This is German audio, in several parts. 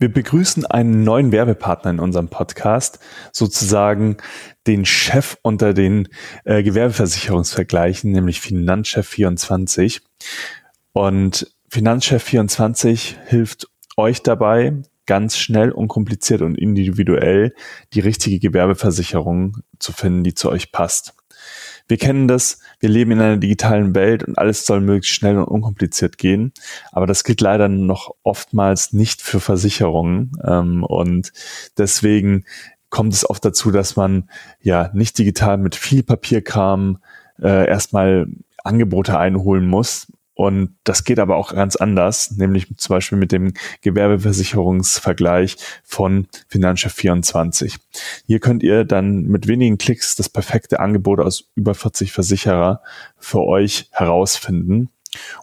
Wir begrüßen einen neuen Werbepartner in unserem Podcast, sozusagen den Chef unter den äh, Gewerbeversicherungsvergleichen, nämlich Finanzchef24. Und Finanzchef24 hilft euch dabei, ganz schnell, unkompliziert und individuell die richtige Gewerbeversicherung zu finden, die zu euch passt. Wir kennen das, wir leben in einer digitalen Welt und alles soll möglichst schnell und unkompliziert gehen. Aber das gilt leider noch oftmals nicht für Versicherungen. Ähm, und deswegen kommt es oft dazu, dass man ja nicht digital mit viel Papierkram äh, erstmal Angebote einholen muss und das geht aber auch ganz anders, nämlich zum Beispiel mit dem Gewerbeversicherungsvergleich von Finanzchef 24. Hier könnt ihr dann mit wenigen Klicks das perfekte Angebot aus über 40 Versicherer für euch herausfinden.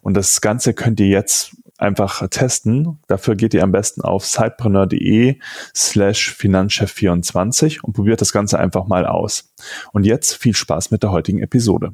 Und das Ganze könnt ihr jetzt einfach testen. Dafür geht ihr am besten auf sidepreneur.de slash Finanzchef24 und probiert das Ganze einfach mal aus. Und jetzt viel Spaß mit der heutigen Episode.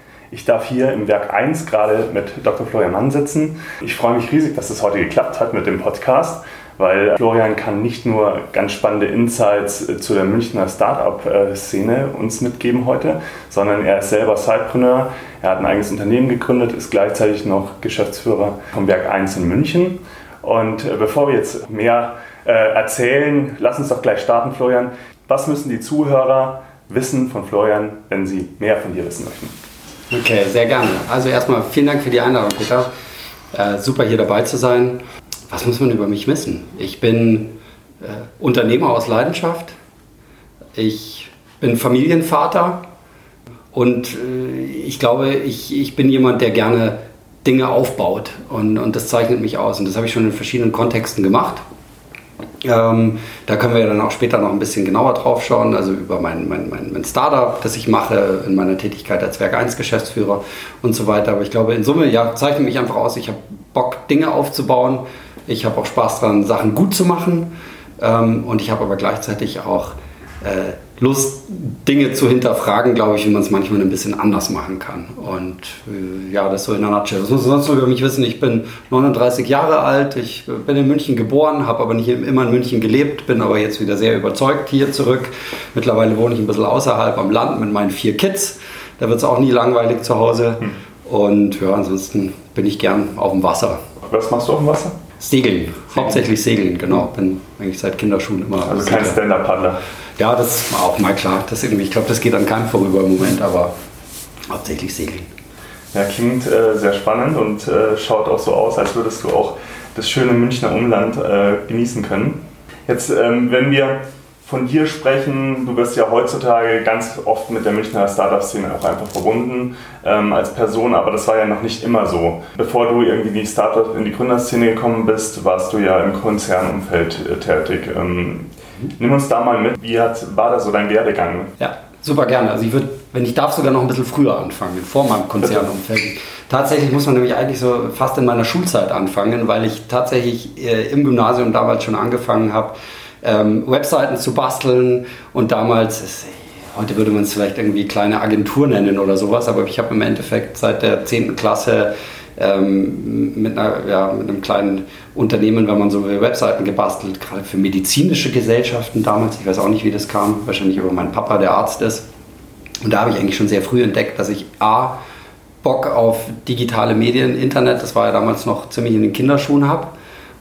Ich darf hier im Werk 1 gerade mit Dr. Florian Mann sitzen. Ich freue mich riesig, dass es heute geklappt hat mit dem Podcast, weil Florian kann nicht nur ganz spannende Insights zu der Münchner Startup-Szene uns mitgeben heute, sondern er ist selber Sidepreneur. Er hat ein eigenes Unternehmen gegründet, ist gleichzeitig noch Geschäftsführer vom Werk 1 in München. Und äh, bevor wir jetzt mehr äh, erzählen, lass uns doch gleich starten, Florian. Was müssen die Zuhörer wissen von Florian, wenn sie mehr von dir wissen möchten? Okay, sehr gerne. Also erstmal vielen Dank für die Einladung, Peter. Äh, super hier dabei zu sein. Was muss man über mich wissen? Ich bin äh, Unternehmer aus Leidenschaft. Ich bin Familienvater und äh, ich glaube, ich, ich bin jemand, der gerne Dinge aufbaut und, und das zeichnet mich aus. Und das habe ich schon in verschiedenen Kontexten gemacht. Ähm, da können wir ja dann auch später noch ein bisschen genauer drauf schauen, also über mein, mein, mein, mein Startup, das ich mache, in meiner Tätigkeit als Werk 1 Geschäftsführer und so weiter. Aber ich glaube, in Summe, ja, zeichnet mich einfach aus, ich habe Bock, Dinge aufzubauen. Ich habe auch Spaß daran, Sachen gut zu machen. Ähm, und ich habe aber gleichzeitig auch äh, Lust, Dinge zu hinterfragen, glaube ich, wie man es manchmal ein bisschen anders machen kann. Und äh, ja, das so in der Nutshell. Was muss sonst noch über mich wissen? Ich bin 39 Jahre alt, ich bin in München geboren, habe aber nicht immer in München gelebt, bin aber jetzt wieder sehr überzeugt hier zurück. Mittlerweile wohne ich ein bisschen außerhalb am Land mit meinen vier Kids. Da wird es auch nie langweilig zu Hause. Hm. Und ja, ansonsten bin ich gern auf dem Wasser. Was machst du auf dem Wasser? Segeln, Segeln. hauptsächlich Segeln, genau. Bin eigentlich seit Kinderschuhen immer. Also kein Stand-Up-Paddler. Ja, das war auch mal klar. Das irgendwie, ich glaube, das geht an keinem vorüber im Moment, aber hauptsächlich Segeln. Ja, klingt äh, sehr spannend und äh, schaut auch so aus, als würdest du auch das schöne Münchner Umland äh, genießen können. Jetzt, ähm, wenn wir von dir sprechen, du wirst ja heutzutage ganz oft mit der Münchner Startup-Szene auch einfach verbunden ähm, als Person, aber das war ja noch nicht immer so. Bevor du irgendwie die Startup, in die Gründerszene gekommen bist, warst du ja im Konzernumfeld äh, tätig. Ähm, Nimm uns da mal mit. Wie hat, war da so dein Werdegang? Ja, super gerne. Also ich würde, wenn ich darf, sogar noch ein bisschen früher anfangen, vor meinem Konzernumfeld. Tatsächlich muss man nämlich eigentlich so fast in meiner Schulzeit anfangen, weil ich tatsächlich äh, im Gymnasium damals schon angefangen habe, ähm, Webseiten zu basteln und damals, heute würde man es vielleicht irgendwie kleine Agentur nennen oder sowas, aber ich habe im Endeffekt seit der 10. Klasse ähm, mit, einer, ja, mit einem kleinen Unternehmen, wenn man so Webseiten gebastelt, gerade für medizinische Gesellschaften damals. Ich weiß auch nicht, wie das kam, wahrscheinlich über meinen Papa, der Arzt ist. Und da habe ich eigentlich schon sehr früh entdeckt, dass ich A, Bock auf digitale Medien, Internet, das war ja damals noch ziemlich in den Kinderschuhen habe.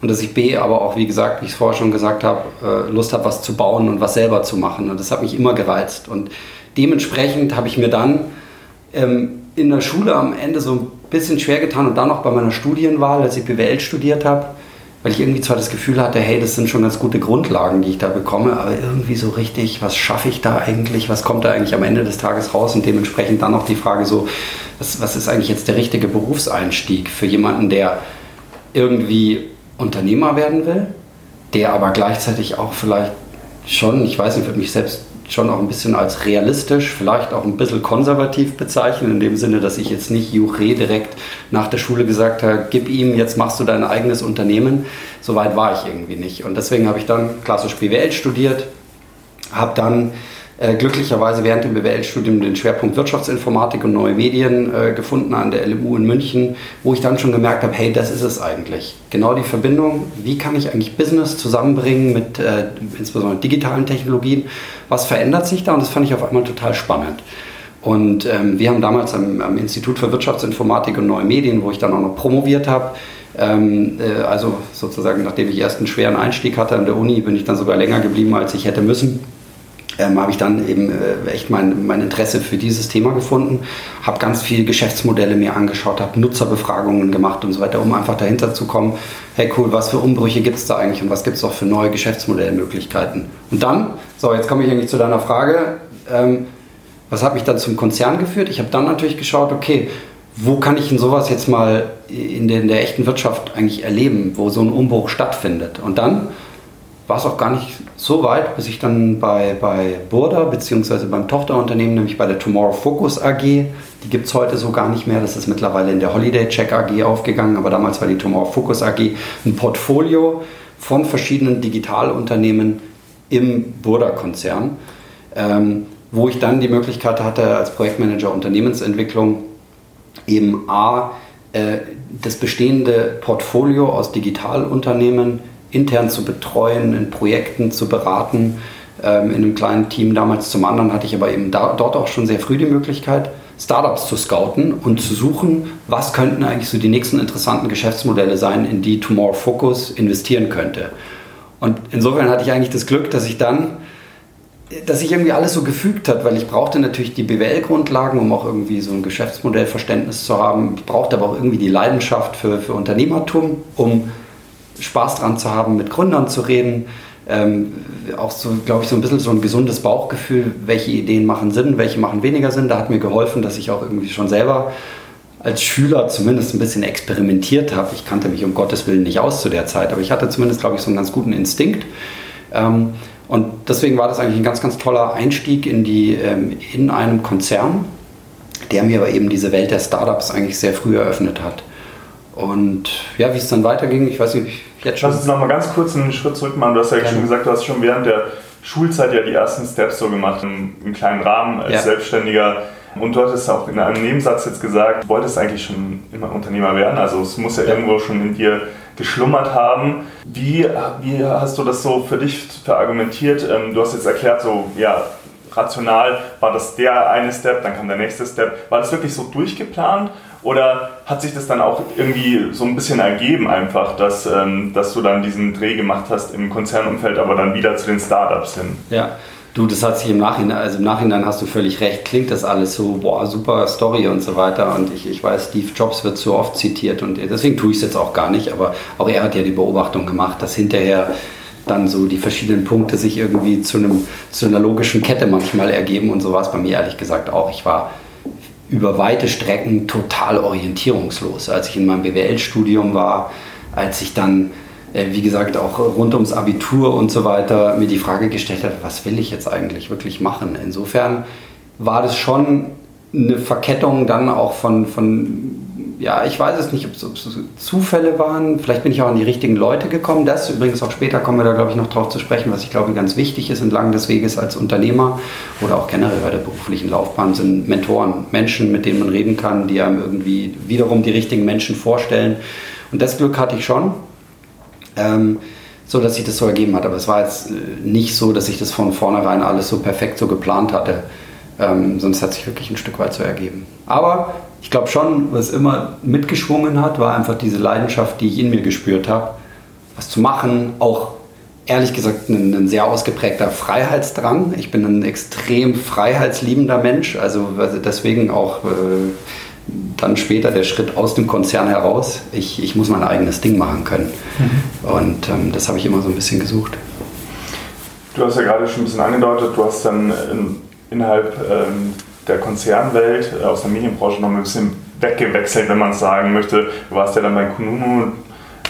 Und dass ich B, aber auch, wie gesagt, wie ich es vorher schon gesagt habe, äh, Lust habe, was zu bauen und was selber zu machen. Und das hat mich immer gereizt. Und dementsprechend habe ich mir dann ähm, in der Schule am Ende so ein bisschen schwer getan und dann noch bei meiner Studienwahl, als ich BWL studiert habe, weil ich irgendwie zwar das Gefühl hatte, hey, das sind schon ganz gute Grundlagen, die ich da bekomme, aber irgendwie so richtig, was schaffe ich da eigentlich, was kommt da eigentlich am Ende des Tages raus? Und dementsprechend dann noch die Frage so, was, was ist eigentlich jetzt der richtige Berufseinstieg für jemanden, der irgendwie Unternehmer werden will, der aber gleichzeitig auch vielleicht schon, ich weiß nicht, würde mich selbst schon auch ein bisschen als realistisch, vielleicht auch ein bisschen konservativ bezeichnen, in dem Sinne, dass ich jetzt nicht Juche direkt nach der Schule gesagt habe, gib ihm, jetzt machst du dein eigenes Unternehmen. Soweit war ich irgendwie nicht. Und deswegen habe ich dann klassisch BWL studiert, habe dann äh, glücklicherweise während dem BWL-Studium den Schwerpunkt Wirtschaftsinformatik und neue Medien äh, gefunden an der LMU in München, wo ich dann schon gemerkt habe, hey, das ist es eigentlich. Genau die Verbindung, wie kann ich eigentlich Business zusammenbringen mit äh, insbesondere digitalen Technologien, was verändert sich da und das fand ich auf einmal total spannend. Und ähm, wir haben damals am, am, Institut für Wirtschaftsinformatik und neue Medien, wo ich dann auch noch promoviert habe, ähm, äh, also sozusagen nachdem ich erst einen schweren Einstieg hatte an der Uni, bin ich dann sogar länger geblieben, als ich hätte müssen ähm, habe ich dann eben äh, echt mein, mein Interesse für dieses Thema gefunden, habe ganz viele Geschäftsmodelle mir angeschaut, habe Nutzerbefragungen gemacht und so weiter, um einfach dahinter zu kommen, hey cool, was für Umbrüche gibt es da eigentlich und was gibt es auch für neue Geschäftsmodellmöglichkeiten. Und dann, so jetzt komme ich eigentlich zu deiner Frage, ähm, was hat mich dann zum Konzern geführt? Ich habe dann natürlich geschaut, okay, wo kann ich denn sowas jetzt mal in der, in der echten Wirtschaft eigentlich erleben, wo so ein Umbruch stattfindet? Und dann war es auch gar nicht so weit, bis ich dann bei, bei Burda beziehungsweise beim Tochterunternehmen, nämlich bei der Tomorrow Focus AG, die gibt es heute so gar nicht mehr, das ist mittlerweile in der Holiday Check AG aufgegangen, aber damals war die Tomorrow Focus AG ein Portfolio von verschiedenen Digitalunternehmen im Burda-Konzern, ähm, wo ich dann die Möglichkeit hatte, als Projektmanager Unternehmensentwicklung eben A, äh, das bestehende Portfolio aus Digitalunternehmen intern zu betreuen, in Projekten zu beraten, ähm, in einem kleinen Team damals. Zum anderen hatte ich aber eben da, dort auch schon sehr früh die Möglichkeit, Startups zu scouten und zu suchen, was könnten eigentlich so die nächsten interessanten Geschäftsmodelle sein, in die Tomorrow Focus investieren könnte. Und insofern hatte ich eigentlich das Glück, dass ich dann, dass sich irgendwie alles so gefügt hat, weil ich brauchte natürlich die BWL-Grundlagen, um auch irgendwie so ein Geschäftsmodellverständnis zu haben. Ich brauchte aber auch irgendwie die Leidenschaft für, für Unternehmertum, um Spaß dran zu haben, mit Gründern zu reden. Ähm, auch so, glaube ich, so ein bisschen so ein gesundes Bauchgefühl, welche Ideen machen Sinn, welche machen weniger Sinn. Da hat mir geholfen, dass ich auch irgendwie schon selber als Schüler zumindest ein bisschen experimentiert habe. Ich kannte mich um Gottes Willen nicht aus zu der Zeit, aber ich hatte zumindest, glaube ich, so einen ganz guten Instinkt. Ähm, und deswegen war das eigentlich ein ganz, ganz toller Einstieg in, die, ähm, in einem Konzern, der mir aber eben diese Welt der Startups eigentlich sehr früh eröffnet hat. Und ja, wie es dann weiterging, ich weiß nicht, jetzt schon. Lass uns nochmal ganz kurz einen Schritt zurück machen. Du hast ja Gerne. schon gesagt, du hast schon während der Schulzeit ja die ersten Steps so gemacht, im, im kleinen Rahmen als ja. Selbstständiger. Und du hattest auch in einem Nebensatz jetzt gesagt, du wolltest eigentlich schon immer Unternehmer werden. Also es muss ja, ja. irgendwo schon in dir geschlummert haben. Wie, wie hast du das so für dich verargumentiert? Ähm, du hast jetzt erklärt, so ja, rational war das der eine Step, dann kam der nächste Step. War das wirklich so durchgeplant oder hat sich das dann auch irgendwie so ein bisschen ergeben einfach, dass, ähm, dass du dann diesen Dreh gemacht hast im Konzernumfeld, aber dann wieder zu den Startups hin? Ja, du, das hat sich im Nachhinein, also im Nachhinein hast du völlig recht, klingt das alles so, boah, super Story und so weiter. Und ich, ich weiß, Steve Jobs wird so oft zitiert und deswegen tue ich es jetzt auch gar nicht, aber auch er hat ja die Beobachtung gemacht, dass hinterher dann so die verschiedenen Punkte sich irgendwie zu, einem, zu einer logischen Kette manchmal ergeben und so war es bei mir ehrlich gesagt auch. Ich war über weite Strecken total orientierungslos. Als ich in meinem BWL-Studium war, als ich dann, wie gesagt, auch rund ums Abitur und so weiter mir die Frage gestellt habe, was will ich jetzt eigentlich wirklich machen? Insofern war das schon eine Verkettung dann auch von, von ja, ich weiß es nicht, ob es Zufälle waren. Vielleicht bin ich auch an die richtigen Leute gekommen. Das übrigens auch später kommen wir da, glaube ich, noch drauf zu sprechen, was ich glaube ganz wichtig ist entlang des Weges als Unternehmer oder auch generell bei der beruflichen Laufbahn sind Mentoren, Menschen, mit denen man reden kann, die einem irgendwie wiederum die richtigen Menschen vorstellen. Und das Glück hatte ich schon. Ähm, so dass sich das so ergeben hat. Aber es war jetzt äh, nicht so, dass ich das von vornherein alles so perfekt so geplant hatte. Ähm, sonst hat sich wirklich ein Stück weit so ergeben. Aber ich glaube schon, was immer mitgeschwungen hat, war einfach diese Leidenschaft, die ich in mir gespürt habe, was zu machen, auch ehrlich gesagt ein, ein, sehr ausgeprägter Freiheitsdrang. Ich bin ein extrem freiheitsliebender Mensch, also deswegen auch äh, dann später der Schritt aus dem Konzern heraus. Ich, ich muss mein eigenes Ding machen können. Mhm. Und ähm, das habe ich immer so ein bisschen gesucht. Du hast ja gerade schon ein bisschen angedeutet, du hast dann in, innerhalb ähm, der Konzernwelt, äh, aus der Medienbranche noch ein bisschen weggewechselt, wenn man es sagen möchte. Du warst ja dann bei Kununu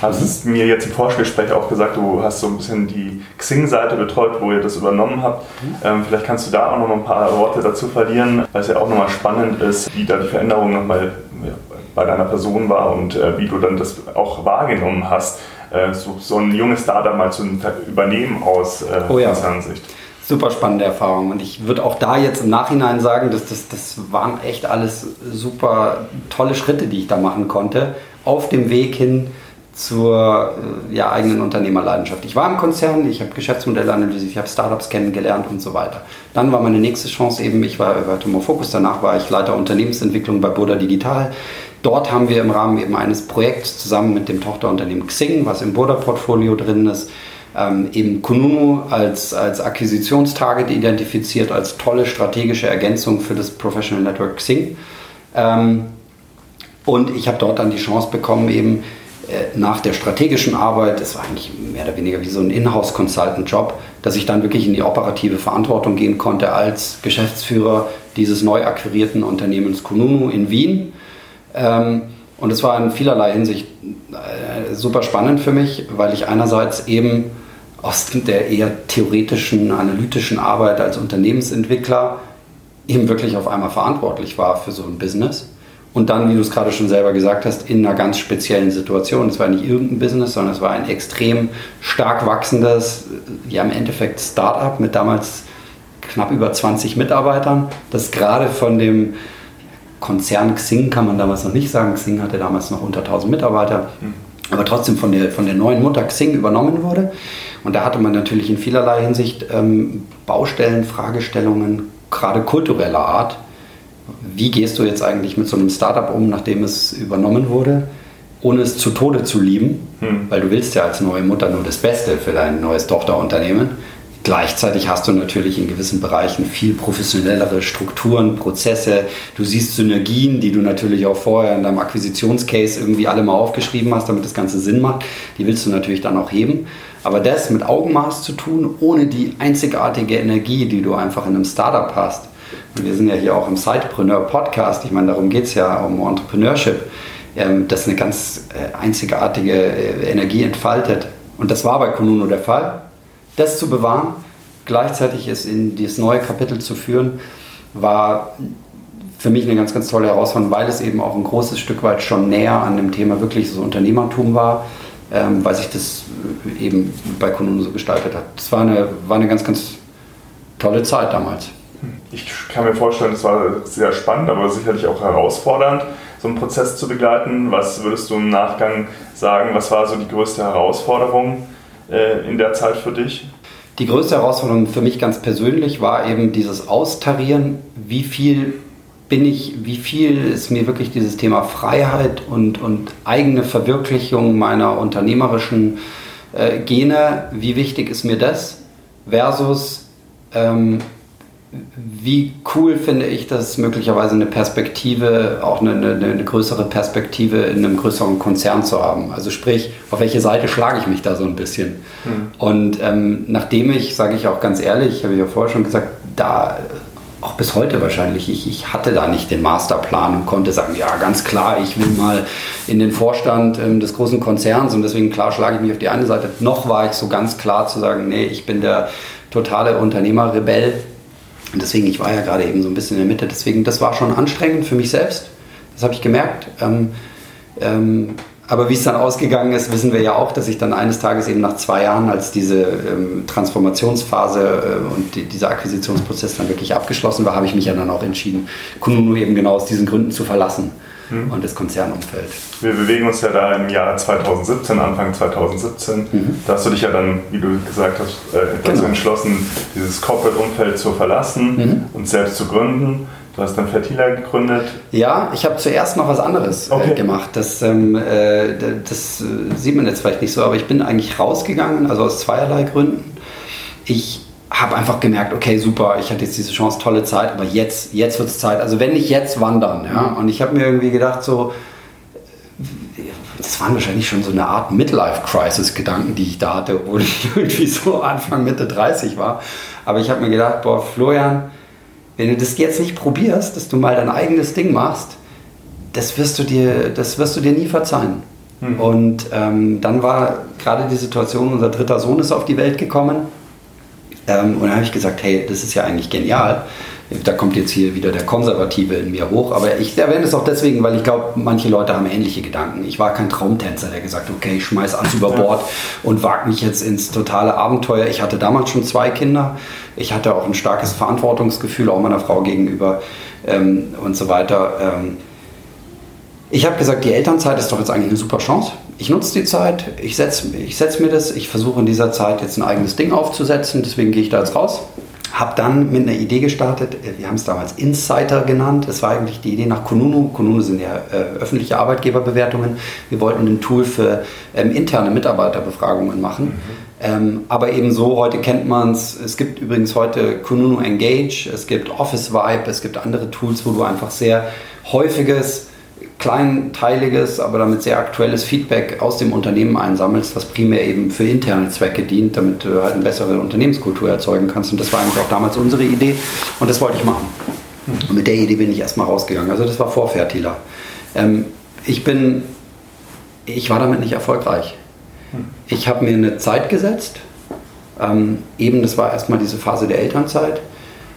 Hast es mir jetzt im Vorgespräch auch gesagt, du hast so ein bisschen die Xing-Seite betreut, wo ihr das übernommen habt. Mhm. Ähm, vielleicht kannst du da auch noch ein paar Worte dazu verlieren, weil es ja auch nochmal spannend ist, wie da die Veränderung nochmal ja, bei deiner Person war und äh, wie du dann das auch wahrgenommen hast, äh, so, so, ein junges Startup mal zu übernehmen aus äh, oh ja. Konzernsicht. Super spannende Erfahrung und ich würde auch da jetzt im Nachhinein sagen, dass das, das waren echt alles super tolle Schritte, die ich da machen konnte, auf dem Weg hin zur äh, ja, eigenen Unternehmerleidenschaft. Ich war im Konzern, ich habe Geschäftsmodelle analysiert, ich habe Startups kennengelernt und so weiter. Dann war meine nächste Chance eben, ich war bei Tumor Focus, danach war ich Leiter Unternehmensentwicklung bei Boda Digital. Dort haben wir im Rahmen eben eines Projekts zusammen mit dem Tochterunternehmen Xing, was im Boda-Portfolio drin ist, ähm, eben Kununu als, als Akquisitionstarget identifiziert, als tolle strategische Ergänzung für das Professional Network Xing. Ähm, und ich habe dort dann die Chance bekommen, eben nach der strategischen Arbeit, das war eigentlich mehr oder weniger wie so ein Inhouse-Consultant-Job, dass ich dann wirklich in die operative Verantwortung gehen konnte als Geschäftsführer dieses neu akquirierten Unternehmens Kununu in Wien. Ähm, und es war in vielerlei Hinsicht äh, super spannend für mich, weil ich einerseits eben aus der eher theoretischen, analytischen Arbeit als Unternehmensentwickler eben wirklich auf einmal verantwortlich war für so ein Business. Und dann, wie du es gerade schon selber gesagt hast, in einer ganz speziellen Situation. Es war nicht irgendein Business, sondern es war ein extrem stark wachsendes, ja im Endeffekt Startup mit damals knapp über 20 Mitarbeitern, das gerade von dem Konzern Xing kann man damals noch nicht sagen. Xing hatte damals noch unter 1000 Mitarbeiter, mhm. aber trotzdem von der, von der neuen Mutter Xing übernommen wurde. Und da hatte man natürlich in vielerlei Hinsicht ähm, Baustellen, Fragestellungen, gerade kultureller Art. Wie gehst du jetzt eigentlich mit so einem Startup um, nachdem es übernommen wurde, ohne es zu Tode zu lieben? Mhm. Weil du willst ja als neue Mutter nur das Beste für dein neues Tochterunternehmen. Gleichzeitig hast du natürlich in gewissen Bereichen viel professionellere Strukturen, Prozesse. Du siehst Synergien, die du natürlich auch vorher in deinem Akquisitionscase irgendwie alle mal aufgeschrieben hast, damit das Ganze Sinn macht. Die willst du natürlich dann auch heben. Aber das mit Augenmaß zu tun, ohne die einzigartige Energie, die du einfach in einem Startup hast. Wir sind ja hier auch im Sidepreneur Podcast. Ich meine, darum geht es ja um Entrepreneurship, ähm, das eine ganz äh, einzigartige äh, Energie entfaltet. Und das war bei Konuno der Fall das zu bewahren, gleichzeitig es in dieses neue Kapitel zu führen, war für mich eine ganz, ganz tolle Herausforderung, weil es eben auch ein großes Stück weit schon näher an dem Thema wirklich so Unternehmertum war, ähm, weil sich das eben bei Kunden so gestaltet hat. Das war eine, war eine ganz, ganz tolle Zeit damals. Ich kann mir vorstellen, es war sehr spannend, aber sicherlich auch herausfordernd, so einen Prozess zu begleiten. Was würdest du im Nachgang sagen, was war so die größte Herausforderung? äh, in der Zeit für dich? Die größte Herausforderung für mich ganz persönlich war eben dieses Austarieren, wie viel bin ich, wie viel ist mir wirklich dieses Thema Freiheit und, und eigene Verwirklichung meiner unternehmerischen äh, Gene, wie wichtig ist mir das versus ähm, wie cool finde ich das, möglicherweise eine Perspektive, auch eine, eine, eine, größere Perspektive in einem größeren Konzern zu haben. Also sprich, auf welche Seite schlage ich mich da so ein bisschen? Mhm. Und ähm, nachdem ich, sage ich auch ganz ehrlich, habe ich ja vorher schon gesagt, da auch bis heute wahrscheinlich, ich, ich hatte da nicht den Masterplan und konnte sagen, ja, ganz klar, ich will mal in den Vorstand ähm, des großen Konzerns und deswegen klar schlage ich mich auf die eine Seite. Noch war ich so ganz klar zu sagen, nee, ich bin der totale Unternehmerrebell und deswegen, ich war ja gerade eben so ein bisschen in der Mitte, deswegen, das war schon anstrengend für mich selbst. Das habe ich gemerkt. Ähm, ähm, aber wie es dann ausgegangen ist, wissen wir ja auch, dass ich dann eines Tages eben nach zwei Jahren, als diese ähm, Transformationsphase äh, und die, dieser Akquisitionsprozess dann wirklich abgeschlossen war, habe ich mich ja dann auch entschieden, Kununu eben genau aus diesen Gründen zu verlassen mhm. und das Konzernumfeld. Wir bewegen uns ja da im Jahr 2017, Anfang 2017. Mhm. Da hast du dich ja dann, wie du gesagt hast, äh, dazu genau. entschlossen, dieses Corporate-Umfeld zu verlassen mhm. und selbst zu gründen. Du hast dann Fertila gegründet. Ja, ich habe zuerst noch was anderes äh, okay. äh, gemacht. Das, ähm, äh, das äh, sieht man jetzt vielleicht nicht so, aber ich bin eigentlich rausgegangen, also aus zweierlei Gründen. Ich habe einfach gemerkt, okay, super, ich hatte jetzt diese Chance, tolle Zeit, aber jetzt, jetzt wird es Zeit. Also wenn nicht jetzt, wandern. Ja? Und ich habe mir irgendwie gedacht, so, das waren wahrscheinlich schon so eine Art Midlife-Crisis-Gedanken, die ich da hatte, obwohl ich irgendwie so Anfang, Mitte 30 war. Aber ich habe mir gedacht, boah, Florian, wenn du das jetzt nicht probierst, dass du mal dein eigenes Ding machst, das wirst du dir, das wirst du dir nie verzeihen. Mhm. Und ähm, dann war gerade die Situation, unser dritter Sohn ist auf die Welt gekommen. Ähm, und dann habe ich gesagt, hey, das ist ja eigentlich genial. Da kommt jetzt hier wieder der Konservative in mir hoch. Aber ich erwähne es auch deswegen, weil ich glaube, manche Leute haben ähnliche Gedanken. Ich war kein Traumtänzer, der gesagt hat, okay, ich schmeiß alles über Bord und wage mich jetzt ins totale Abenteuer. Ich hatte damals schon zwei Kinder. Ich hatte auch ein starkes Verantwortungsgefühl, auch meiner Frau gegenüber ähm, und so weiter. Ähm, ich habe gesagt, die Elternzeit ist doch jetzt eigentlich eine super Chance. Ich nutze die Zeit, ich setze ich setz mir das, ich versuche in dieser Zeit jetzt ein eigenes Ding aufzusetzen, deswegen gehe ich da jetzt raus. Habe dann mit einer Idee gestartet, wir haben es damals Insider genannt, das war eigentlich die Idee nach Kununu. Kununu sind ja äh, öffentliche Arbeitgeberbewertungen. Wir wollten ein Tool für ähm, interne Mitarbeiterbefragungen machen. Mhm. Ähm, aber ebenso, heute kennt man es, es gibt übrigens heute Kununu Engage, es gibt Office Vibe, es gibt andere Tools, wo du einfach sehr häufiges kleinteiliges, aber damit sehr aktuelles Feedback aus dem Unternehmen einsammelst, was primär eben für interne Zwecke dient, damit du halt eine bessere Unternehmenskultur erzeugen kannst. Und das war eigentlich auch damals unsere Idee und das wollte ich machen. Und mit der Idee bin ich erstmal rausgegangen. Also das war vor Fertila. Ähm, ich bin, ich war damit nicht erfolgreich. Ich habe mir eine Zeit gesetzt. Ähm, eben, das war erstmal diese Phase der Elternzeit.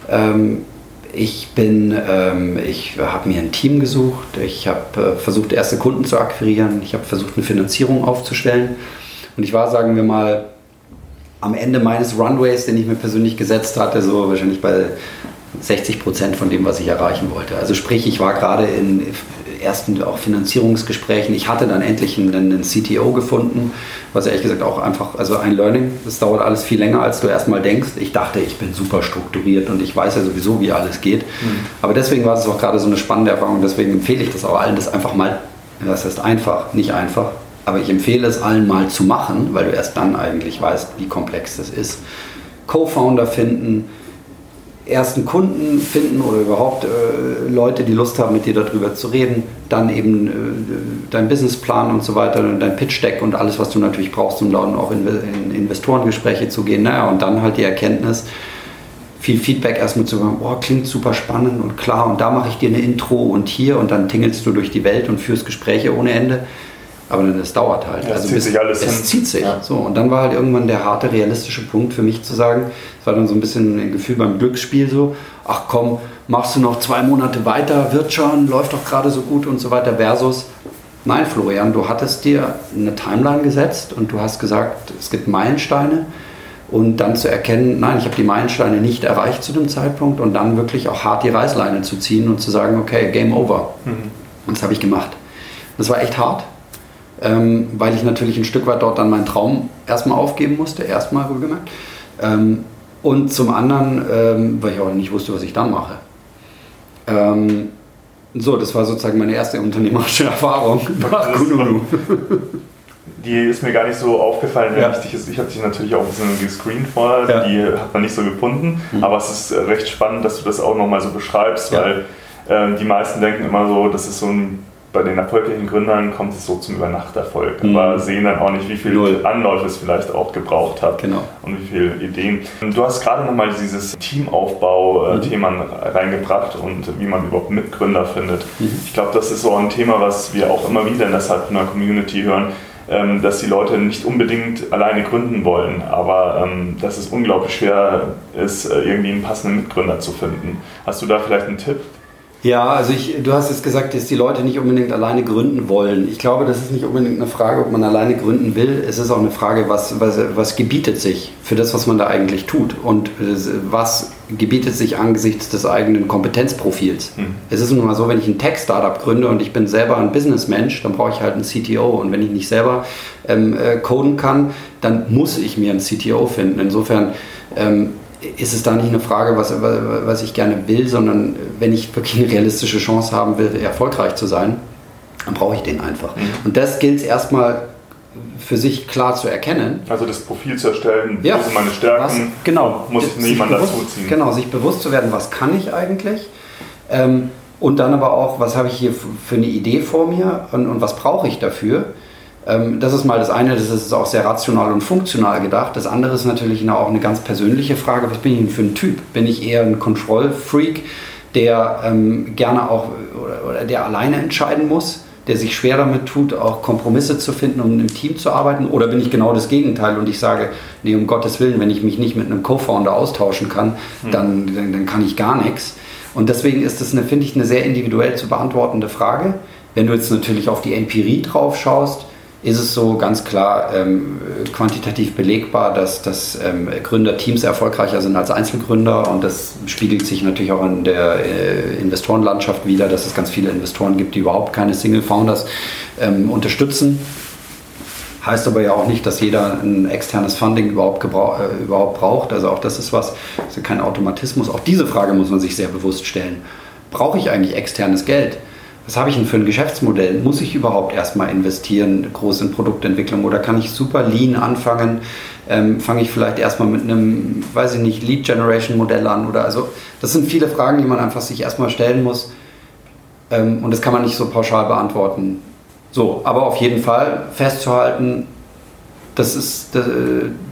Ähm, ich bin, ähm, ich habe mir ein Team gesucht, ich habe äh, versucht, erste Kunden zu akquirieren, ich habe versucht, eine Finanzierung aufzustellen. Und ich war, sagen wir mal, am Ende meines Runways, den ich mir persönlich gesetzt hatte, so wahrscheinlich bei 60 Prozent von dem, was ich erreichen wollte. Also sprich, ich war gerade in ersten auch Finanzierungsgesprächen. Ich hatte dann endlich einen, einen, CTO gefunden, was ehrlich gesagt auch einfach, also ein Learning, das dauert alles viel länger, als du erstmal denkst. Ich dachte, ich bin super strukturiert und ich weiß ja sowieso, wie alles geht. Mhm. Aber deswegen war es auch gerade so eine spannende Erfahrung. Deswegen empfehle ich das auch allen, das einfach mal, das heißt einfach, nicht einfach, aber ich empfehle es allen mal zu machen, weil du erst dann eigentlich weißt, wie komplex das ist. Co-Founder finden, ersten Kunden finden oder überhaupt äh, Leute, die Lust haben, mit dir darüber zu reden, dann eben äh, dein Businessplan und so weiter, dein Pitch-Deck und alles, was du natürlich brauchst, um dann auch in, in Investorengespräche zu gehen. Naja, und dann halt die Erkenntnis, viel Feedback erstmal zu sagen, boah, klingt super spannend und klar und da mache ich dir eine Intro und hier und dann tingelst du durch die Welt und führst Gespräche ohne Ende. Aber das dauert halt. Ja, also zieht bis, sich alles es hin. zieht sich. Ja. So, und dann war halt irgendwann der harte, realistische Punkt für mich zu sagen, es war dann so ein bisschen ein Gefühl beim Glücksspiel so, ach komm, machst du noch zwei Monate weiter, wird schon, läuft doch gerade so gut und so weiter, versus, nein Florian, du hattest dir eine Timeline gesetzt und du hast gesagt, es gibt Meilensteine und dann zu erkennen, nein, ich habe die Meilensteine nicht erreicht zu dem Zeitpunkt und dann wirklich auch hart die Reißleine zu ziehen und zu sagen, okay, Game Over. Mhm. Und das habe ich gemacht. Das war echt hart, ähm, weil ich natürlich ein Stück weit dort dann meinen Traum erstmal aufgeben musste, erstmal wohlgemerkt. Ähm, und zum anderen, ähm, weil ich auch nicht wusste, was ich dann mache. Ähm, so, das war sozusagen meine erste unternehmerische Erfahrung nach Kununu. Die ist mir gar nicht so aufgefallen, ja. ich, ich habe dich natürlich auch ein bisschen gescreent vorher, ja. die hat man nicht so gefunden, mhm. aber es ist recht spannend, dass du das auch nochmal so beschreibst, ja. weil äh, die meisten denken immer so, das ist so ein bei den erfolgreichen Gründern kommt es so zum Übernachterfolg, mhm. aber sehen dann auch nicht, wie viel Null. Anläufe es vielleicht auch gebraucht hat genau. und wie viele Ideen. Du hast gerade nochmal dieses Teamaufbau-Thema mhm. reingebracht und wie man überhaupt Mitgründer findet. Mhm. Ich glaube, das ist so ein Thema, was wir auch immer wieder in der Cypreneur Community hören, ähm, dass die Leute nicht unbedingt alleine gründen wollen, aber ähm, dass es unglaublich schwer ist, äh, irgendwie einen passenden Mitgründer zu finden. Hast du da vielleicht einen Tipp? Ja, also ich, du hast jetzt gesagt, dass die Leute nicht unbedingt alleine gründen wollen. Ich glaube, das ist nicht unbedingt eine Frage, ob man alleine gründen will. Es ist auch eine Frage, was, was, was gebietet sich für das, was man da eigentlich tut und was gebietet sich angesichts des eigenen Kompetenzprofils. Hm. Es ist nun mal so, wenn ich ein Tech-Startup gründe und ich bin selber ein Businessmensch, dann brauche ich halt einen CTO. Und wenn ich nicht selber ähm, äh, coden kann, dann muss ich mir einen CTO finden. Insofern ähm, ist es da nicht eine Frage, was, was ich gerne will, sondern wenn ich wirklich eine realistische Chance haben will, erfolgreich zu sein, dann brauche ich den einfach. Mhm. Und das gilt es erstmal für sich klar zu erkennen. Also das Profil zu erstellen, ja, wo sind meine Stärken, was, genau, muss ich niemand dazu ziehen. Genau, sich bewusst zu werden, was kann ich eigentlich ähm, und dann aber auch, was habe ich hier für eine Idee vor mir und, und was brauche ich dafür das ist mal das eine, das ist auch sehr rational und funktional gedacht. Das andere ist natürlich auch eine ganz persönliche Frage, was bin ich denn für ein Typ? Bin ich eher ein Control-Freak, der ähm, gerne auch oder, oder, der alleine entscheiden muss? der sich schwer damit tut, auch Kompromisse zu finden, um im Team zu arbeiten? Oder bin ich genau das Gegenteil und ich sage, nee, um Gottes Willen, wenn ich mich nicht mit einem Co-Founder austauschen kann, mhm. dann, dann, dann, kann ich gar nichts. Und deswegen ist das, finde ich, eine sehr individuell zu beantwortende Frage. Wenn du jetzt natürlich auf die Empirie drauf schaust, ist es so ganz klar ähm, quantitativ belegbar, dass, dass ähm, Gründerteams erfolgreicher sind als Einzelgründer und das spiegelt sich natürlich auch in der äh, Investorenlandschaft wieder, dass es ganz viele Investoren gibt, die überhaupt keine Single Founders ähm, unterstützen. Heißt aber ja auch nicht, dass jeder ein externes Funding überhaupt, äh, überhaupt braucht. Also auch das ist was, also kein Automatismus. Auch diese Frage muss man sich sehr bewusst stellen. Brauche ich eigentlich externes Geld? Was habe ich denn für ein Geschäftsmodell? Muss ich überhaupt erstmal investieren, groß in Produktentwicklung oder kann ich super lean anfangen? Ähm, Fange ich vielleicht erstmal mit einem, weiß ich nicht, Lead Generation Modell an oder also, das sind viele Fragen, die man einfach sich erstmal stellen muss ähm, und das kann man nicht so pauschal beantworten. So, aber auf jeden Fall festzuhalten, das ist, das,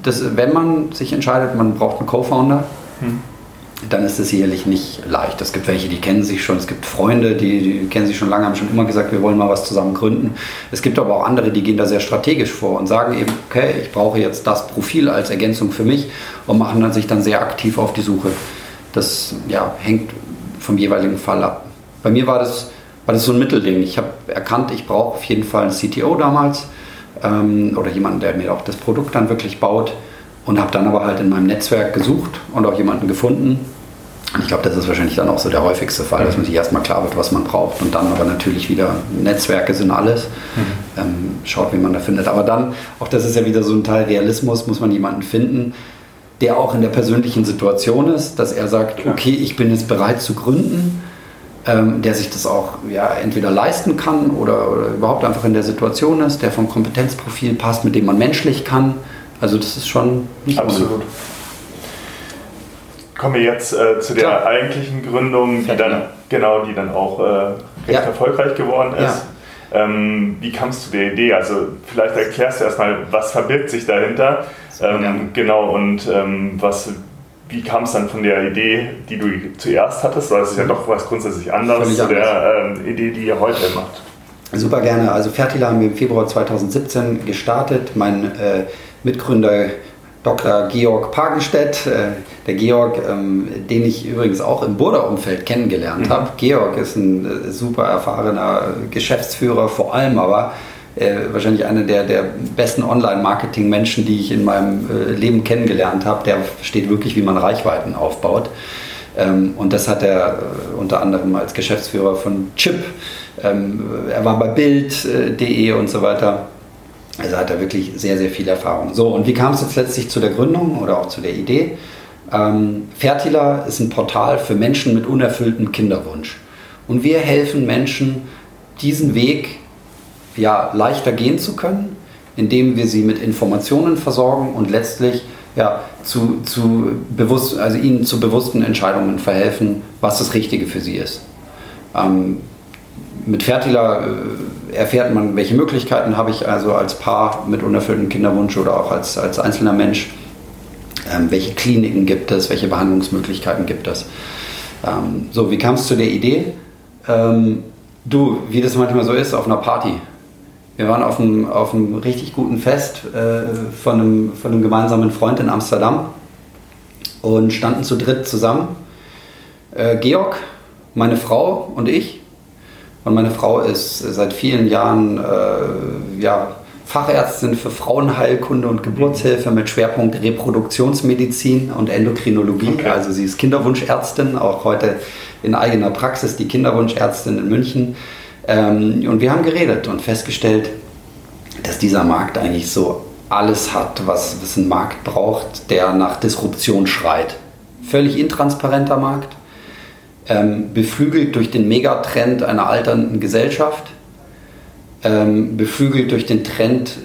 das, wenn man sich entscheidet, man braucht einen Co-Founder. Hm dann ist es sicherlich nicht leicht. Es gibt welche, die kennen sich schon, es gibt Freunde, die, die, kennen sich schon lange, haben schon immer gesagt, wir wollen mal was zusammen gründen. Es gibt aber auch andere, die gehen da sehr strategisch vor und sagen eben, okay, ich brauche jetzt das Profil als Ergänzung für mich und machen dann sich dann sehr aktiv auf die Suche. Das ja, hängt vom jeweiligen Fall ab. Bei mir war das, war das so ein Mittelding. Ich habe erkannt, ich brauche auf jeden Fall einen CTO damals ähm, oder jemanden, der mir auch das Produkt dann wirklich baut und habe dann aber halt in meinem Netzwerk gesucht und auch jemanden gefunden. Und ich glaube, das ist wahrscheinlich dann auch so der häufigste Fall, dass man sich erstmal klar wird, was man braucht und dann aber natürlich wieder Netzwerke sind alles. Mhm. Ähm, schaut, wie man da findet. Aber dann, auch das ist ja wieder so ein Teil Realismus, muss man jemanden finden, der auch in der persönlichen Situation ist, dass er sagt, okay, ich bin jetzt bereit zu gründen, ähm, der sich das auch ja, entweder leisten kann oder, oder überhaupt einfach in der Situation ist, der vom Kompetenzprofil passt, mit dem man menschlich kann also das ist schon nicht Absolut. Kommen wir jetzt äh, zu der Klar. eigentlichen Gründung, die dann, genau, die dann auch äh, recht ja. erfolgreich geworden ist. Ja. Ähm, wie kamst du der Idee? Also vielleicht erklärst du erstmal, was verbirgt sich dahinter? Ähm, genau, und ähm, was, wie kam es dann von der Idee, die du zuerst hattest? Weil es ist ja doch was grundsätzlich anderes zu der ähm, Idee, die ihr heute macht. Super gerne. Also Fertila haben wir im Februar 2017 gestartet. Mein äh, Mitgründer Dr. Georg Pagenstedt, äh, der Georg, ähm, den ich übrigens auch im Burda-Umfeld kennengelernt mhm. habe. Georg ist ein äh, super erfahrener Geschäftsführer, vor allem aber äh, wahrscheinlich einer der, der besten Online-Marketing-Menschen, die ich in meinem Leben kennengelernt habe. Der versteht wirklich, wie man Reichweiten aufbaut. Ähm, und das hat er unter anderem als Geschäftsführer von Chip. Ähm, er war bei Bild.de und so weiter also hat er wirklich sehr, sehr viel Erfahrung. So, und wie kam es jetzt letztlich zu der Gründung oder auch zu der Idee? Ähm, Fertila ist ein Portal für Menschen mit unerfülltem Kinderwunsch. Und wir helfen Menschen, diesen Weg ja, leichter gehen zu können, indem wir sie mit Informationen versorgen und letztlich ja, zu, zu bewusst, also ihnen zu bewussten Entscheidungen verhelfen, was das Richtige für sie ist. Ähm, mit Fertila äh, erfährt man, welche Möglichkeiten habe ich also als Paar mit unerfülltem Kinderwunsch oder auch als, als einzelner Mensch. Ähm, welche Kliniken gibt es, welche Behandlungsmöglichkeiten gibt es. Ähm, so, wie kam es zu der Idee? Ähm, du, wie das manchmal so ist, auf einer Party. Wir waren auf einem, auf einem richtig guten Fest äh, von, einem, von einem gemeinsamen Freund in Amsterdam und standen zu dritt zusammen. Äh, Georg, meine Frau und ich und meine Frau ist seit vielen Jahren äh, ja, Fachärztin für Frauenheilkunde und Geburtshilfe mit Schwerpunkt Reproduktionsmedizin und Endokrinologie. Okay. Also sie ist Kinderwunschärztin, auch heute in eigener Praxis die Kinderwunschärztin in München. Ähm, und wir haben geredet und festgestellt, dass dieser Markt eigentlich so alles hat, was, was ein Markt braucht, der nach Disruption schreit. Völlig intransparenter Markt, ähm, beflügelt durch den Megatrend einer alternden Gesellschaft, ähm, beflügelt durch den Trend,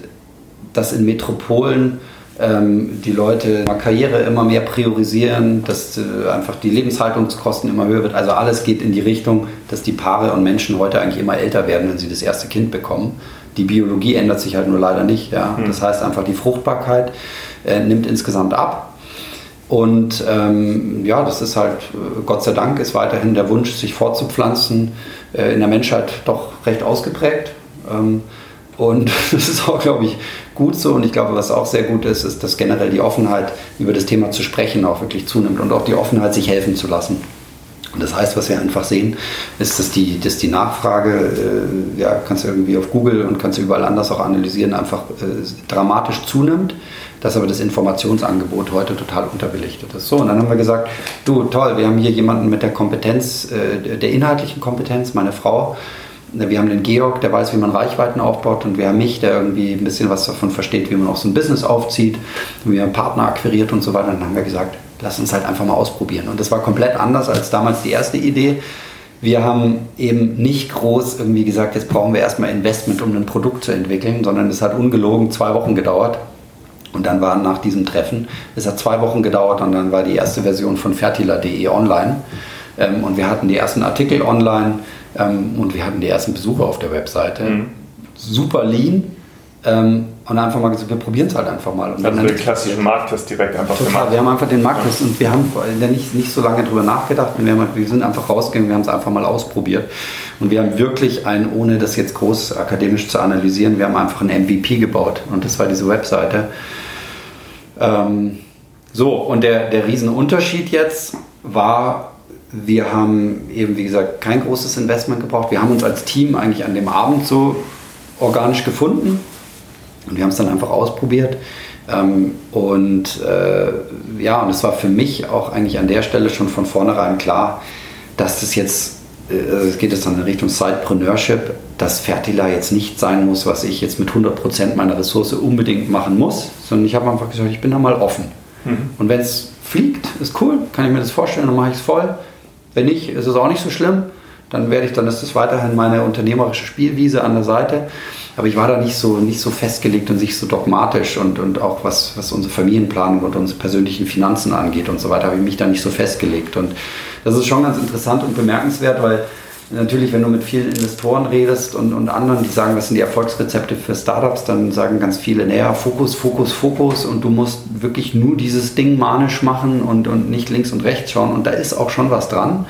dass in Metropolen ähm, die Leute Karriere immer mehr priorisieren, dass äh, einfach die Lebenshaltungskosten immer höher wird. Also alles geht in die Richtung, dass die Paare und Menschen heute eigentlich immer älter werden, wenn sie das erste Kind bekommen. Die Biologie ändert sich halt nur leider nicht. Ja? Mhm. Das heißt einfach, die Fruchtbarkeit äh, nimmt insgesamt ab. Und ähm, ja, das ist halt, Gott sei Dank, ist weiterhin der Wunsch, sich fortzupflanzen, äh, in der Menschheit doch recht ausgeprägt. Ähm, und das ist auch, glaube ich, gut so. Und ich glaube, was auch sehr gut ist, ist, dass generell die Offenheit, über das Thema zu sprechen, auch wirklich zunimmt und auch die Offenheit, sich helfen zu lassen. Und das heißt, was wir einfach sehen, ist, dass die, dass die Nachfrage, äh, ja, kannst du irgendwie auf Google und kannst du überall anders auch analysieren, einfach äh, dramatisch zunimmt, dass aber das Informationsangebot heute total unterbelichtet ist. So, und dann haben wir gesagt, du, toll, wir haben hier jemanden mit der Kompetenz, äh, der inhaltlichen Kompetenz, meine Frau, wir haben den Georg, der weiß, wie man Reichweiten aufbaut und wir haben mich, der irgendwie ein bisschen was davon versteht, wie man auch so ein Business aufzieht und wie man Partner akquiriert und so weiter. Und dann haben wir gesagt, lass uns halt einfach mal ausprobieren. Und das war komplett anders als damals die erste Idee. Wir haben eben nicht groß irgendwie gesagt, jetzt brauchen wir erstmal Investment, um ein Produkt zu entwickeln, sondern es hat ungelogen zwei Wochen gedauert. Und dann war nach diesem Treffen, es hat zwei Wochen gedauert und dann war die erste Version von fertila.de online. Ähm, und wir hatten die ersten Artikel online ähm, und wir hatten die ersten Besucher auf der Webseite. Mhm. Super lean. Ähm, und einfach mal gesagt, wir probieren es halt einfach mal. Und also den klassischen Markttest direkt einfach Total, gemacht. wir haben einfach den Markttest und wir haben nicht, nicht so lange drüber nachgedacht. Wir, haben, wir sind einfach rausgegangen, wir haben es einfach mal ausprobiert. Und wir haben wirklich ein, ohne das jetzt groß akademisch zu analysieren, wir haben einfach ein MVP gebaut. Und das war diese Webseite. Ähm, so, und der, der Riesenunterschied jetzt war, wir haben eben, wie gesagt, kein großes Investment gebraucht. Wir haben uns als Team eigentlich an dem Abend so organisch gefunden und wir haben es dann einfach ausprobiert. Ähm, und äh, ja, und es war für mich auch eigentlich an der Stelle schon von vornherein klar, dass das jetzt, also es geht jetzt dann in Richtung Sidepreneurship, dass Fertila jetzt nicht sein muss, was ich jetzt mit 100% meiner Ressource unbedingt machen muss, sondern ich habe einfach gesagt, ich bin da mal offen. Mhm. Und wenn es fliegt, ist cool, kann ich mir das vorstellen, dann mache ich es voll. Wenn nicht, ist es auch nicht so schlimm. Dann werde ich, dann ist es weiterhin meine unternehmerische Spielwiese an der Seite. Aber ich war da nicht so, nicht so festgelegt und nicht so dogmatisch und, und auch was, was unsere Familienplanung und unsere persönlichen Finanzen angeht und so weiter, habe ich mich da nicht so festgelegt. Und das ist schon ganz interessant und bemerkenswert, weil natürlich, wenn du mit vielen Investoren redest und, und anderen, die sagen, was sind die Erfolgsrezepte für Startups, dann sagen ganz viele, naja, Fokus, Fokus, Fokus und du musst wirklich nur dieses Ding manisch machen und, und nicht links und rechts schauen und da ist auch schon was dran.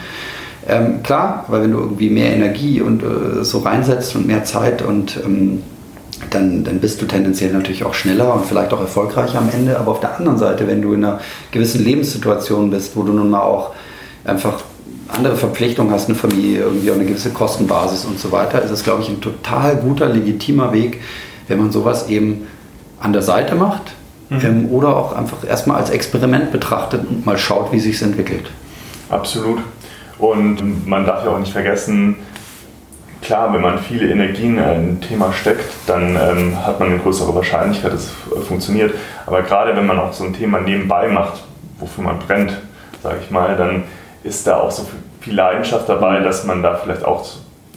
Ähm, klar, weil wenn du irgendwie mehr Energie und äh, so reinsetzt und mehr Zeit und ähm, dann, dann bist du tendenziell natürlich auch schneller und vielleicht auch erfolgreicher am Ende. Aber auf der anderen Seite, wenn du in einer gewissen Lebenssituation bist, wo du nun mal auch einfach andere Verpflichtungen hast, eine Familie, irgendwie auch eine gewisse Kostenbasis und so weiter, ist es, glaube ich, ein total guter, legitimer Weg, wenn man sowas eben an der Seite macht mhm. ähm, oder auch einfach erstmal als Experiment betrachtet und mal schaut, wie sich es entwickelt. Absolut. Und man darf ja auch nicht vergessen, klar, wenn man viele Energien in ein Thema steckt, dann ähm, hat man eine größere Wahrscheinlichkeit, dass es funktioniert. Aber gerade wenn man auch so ein Thema nebenbei macht, wofür man brennt, sage ich mal, dann ist da auch so viel Leidenschaft dabei, dass man da vielleicht auch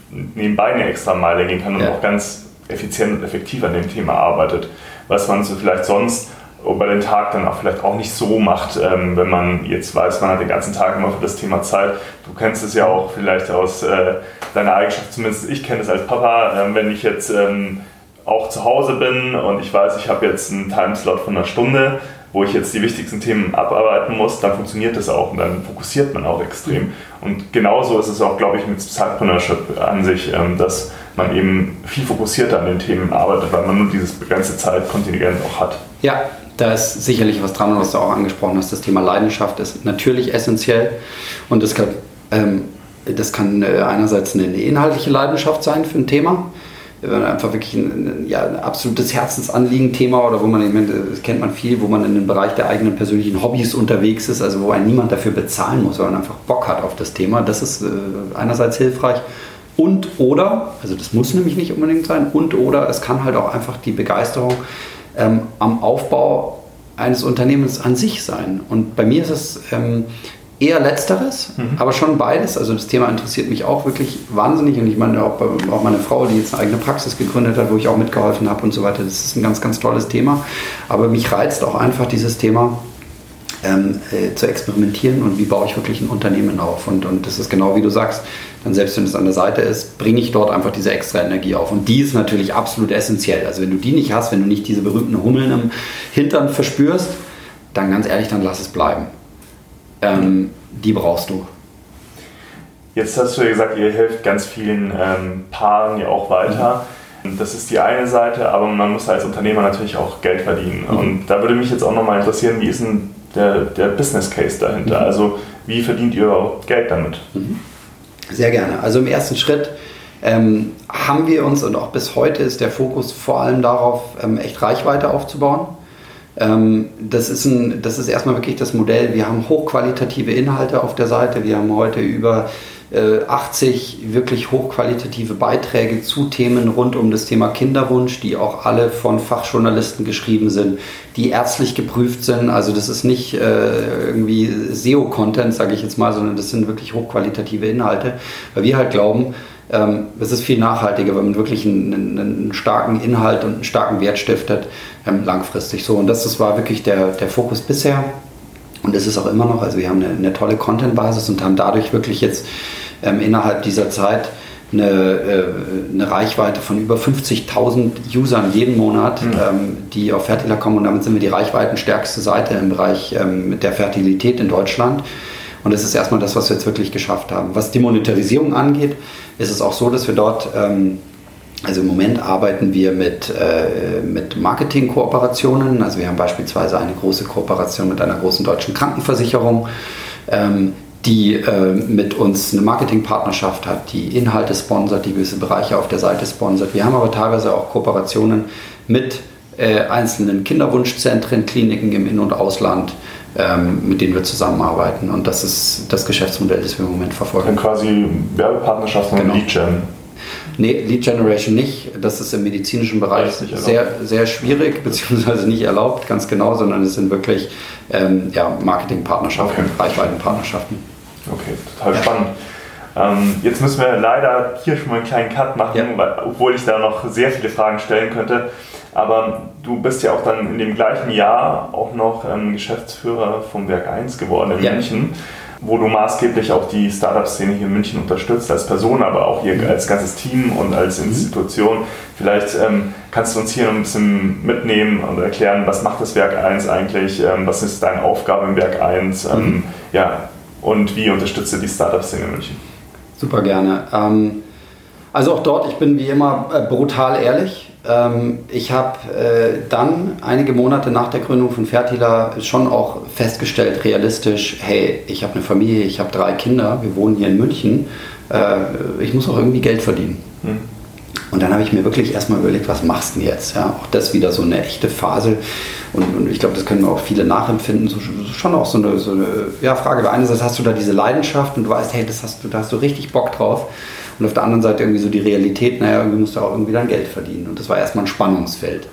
nebenbei eine extra Meile gehen kann und ja. auch ganz effizient und effektiv an dem Thema arbeitet. Was man so vielleicht sonst über den Tag dann auch vielleicht auch nicht so macht, ähm, wenn man jetzt weiß, man hat den ganzen Tag immer für das Thema Zeit. Du kennst es ja auch vielleicht aus äh, deiner Eigenschaft, zumindest ich kenne es als Papa, ähm, wenn ich jetzt ähm, auch zu Hause bin und ich weiß, ich habe jetzt einen Timeslot von einer Stunde, wo ich jetzt die wichtigsten Themen abarbeiten muss, dann funktioniert das auch und dann fokussiert man auch extrem. Und genauso ist es auch, glaube ich, mit Zeitpreneurship an sich, ähm, dass man eben viel fokussierter an den Themen arbeitet, weil man nur dieses begrenzte Zeitkontingent auch hat. Ja, da ist sicherlich was dran, was du auch angesprochen hast. Das Thema Leidenschaft ist natürlich essentiell und das kann, ähm, das kann äh, einerseits eine inhaltliche Leidenschaft sein für ein Thema, einfach wirklich ein, ja, ein absolutes Herzensanliegen-Thema oder wo man, ich meine, das kennt man viel, wo man in den Bereich der eigenen persönlichen Hobbys unterwegs ist, also wo ein niemand dafür bezahlen muss, sondern einfach Bock hat auf das Thema. Das ist äh, einerseits hilfreich. Und oder, also das muss nämlich nicht unbedingt sein, und oder es kann halt auch einfach die Begeisterung ähm, am Aufbau eines Unternehmens an sich sein. Und bei mir ist es ähm, eher letzteres, mhm. aber schon beides. Also das Thema interessiert mich auch wirklich wahnsinnig. Und ich meine, auch, auch meine Frau, die jetzt eine eigene Praxis gegründet hat, wo ich auch mitgeholfen habe und so weiter, das ist ein ganz, ganz tolles Thema. Aber mich reizt auch einfach dieses Thema, ähm, äh, zu experimentieren und wie baue ich wirklich ein Unternehmen auf. Und, und das ist genau wie du sagst, dann selbst wenn es an der Seite ist, bringe ich dort einfach diese extra Energie auf. Und die ist natürlich absolut essentiell. Also wenn du die nicht hast, wenn du nicht diese berühmten Hummeln im Hintern verspürst, dann ganz ehrlich, dann lass es bleiben. Ähm, die brauchst du. Jetzt hast du ja gesagt, ihr helft ganz vielen ähm, Paaren ja auch weiter. Das ist die eine Seite, aber man muss als Unternehmer natürlich auch Geld verdienen. Mhm. Und da würde mich jetzt auch nochmal interessieren, wie ist denn der, der Business Case dahinter? Mhm. Also wie verdient ihr überhaupt Geld damit? Mhm. Sehr gerne. Also im ersten Schritt ähm, haben wir uns und auch bis heute ist der Fokus vor allem darauf, ähm, echt Reichweite aufzubauen. Ähm, das, ist ein, das ist erstmal wirklich das Modell. Wir haben hochqualitative Inhalte auf der Seite. Wir haben heute über 80 äh, wirklich hochqualitative Beiträge zu Themen rund um das Thema Kinderwunsch, die auch alle von Fachjournalisten geschrieben sind, die ärztlich geprüft sind. Also das ist nicht äh, irgendwie SEO-Content, sage ich jetzt mal, sondern das sind wirklich hochqualitative Inhalte, weil wir halt glauben, ähm, es ist viel nachhaltiger, wenn man wirklich einen, einen, starken Inhalt und einen starken Wert stiftet, ähm, langfristig so. Und das, das war wirklich der, der Fokus bisher. Und es ist auch immer noch, also wir haben eine, eine tolle Content-Basis und haben dadurch wirklich jetzt innerhalb dieser Zeit eine, äh, eine Reichweite von über 50.000 Usern jeden Monat, mhm. ähm, die auf Fertila kommen. Und damit sind wir die reichweitenstärkste Seite im Bereich ähm, der Fertilität in Deutschland. Und das ist erstmal das, was wir jetzt wirklich geschafft haben. Was die Monetarisierung angeht, ist es auch so, dass wir dort, ähm, also im Moment arbeiten wir mit, äh, mit Marketing-Kooperationen. Also wir haben beispielsweise eine große Kooperation mit einer großen deutschen Krankenversicherung. Die äh, mit uns eine Marketingpartnerschaft hat, die Inhalte sponsert, die gewisse Bereiche auf der Seite sponsert. Wir haben aber teilweise auch Kooperationen mit äh, einzelnen Kinderwunschzentren, Kliniken im In- und Ausland, ähm, mit denen wir zusammenarbeiten. Und das ist das Geschäftsmodell, das wir im Moment verfolgen. Und quasi Werbepartnerschaften genau. und Lead Gen. Nee, Lead Generation nicht. Das ist im medizinischen Bereich sehr, sehr schwierig, beziehungsweise nicht erlaubt, ganz genau, sondern es sind wirklich ähm, ja, Marketingpartnerschaften, okay. Reichweitenpartnerschaften. Okay, total ja. spannend. Ähm, jetzt müssen wir leider hier schon mal einen kleinen Cut machen, ja. weil, obwohl ich da noch sehr viele Fragen stellen könnte. Aber du bist ja auch dann in dem gleichen Jahr auch noch ähm, Geschäftsführer vom Werk 1 geworden in ja. München wo du maßgeblich auch die Startup-Szene hier in München unterstützt, als Person, aber auch hier mhm. als ganzes Team und als mhm. Institution. Vielleicht ähm, kannst du uns hier noch ein bisschen mitnehmen und erklären, was macht das Werk 1 eigentlich, ähm, was ist deine Aufgabe im Werk 1 ähm, mhm. ja, und wie unterstützt du die Startup-Szene in München? Super gerne. Ähm, also auch dort, ich bin wie immer äh, brutal ehrlich. Ähm, ich habe äh, dann einige Monate nach der Gründung von Fertila schon auch festgestellt, realistisch, hey, ich habe eine Familie, ich habe drei Kinder, wir wohnen hier in München, äh, ich muss auch irgendwie Geld verdienen. Mhm. Und dann habe ich mir wirklich erstmal überlegt, was machst du denn jetzt? Ja, auch das wieder so eine echte Phase. Und, und ich glaube, das können auch viele nachempfinden. So, schon auch so eine, so eine ja, Frage. Einerseits hast du da diese Leidenschaft und du weißt, hey, das hast du, da hast du richtig Bock drauf. Und auf der anderen Seite irgendwie so die Realität, naja, irgendwie musst du auch irgendwie dein Geld verdienen. Und das war erstmal ein Spannungsfeld.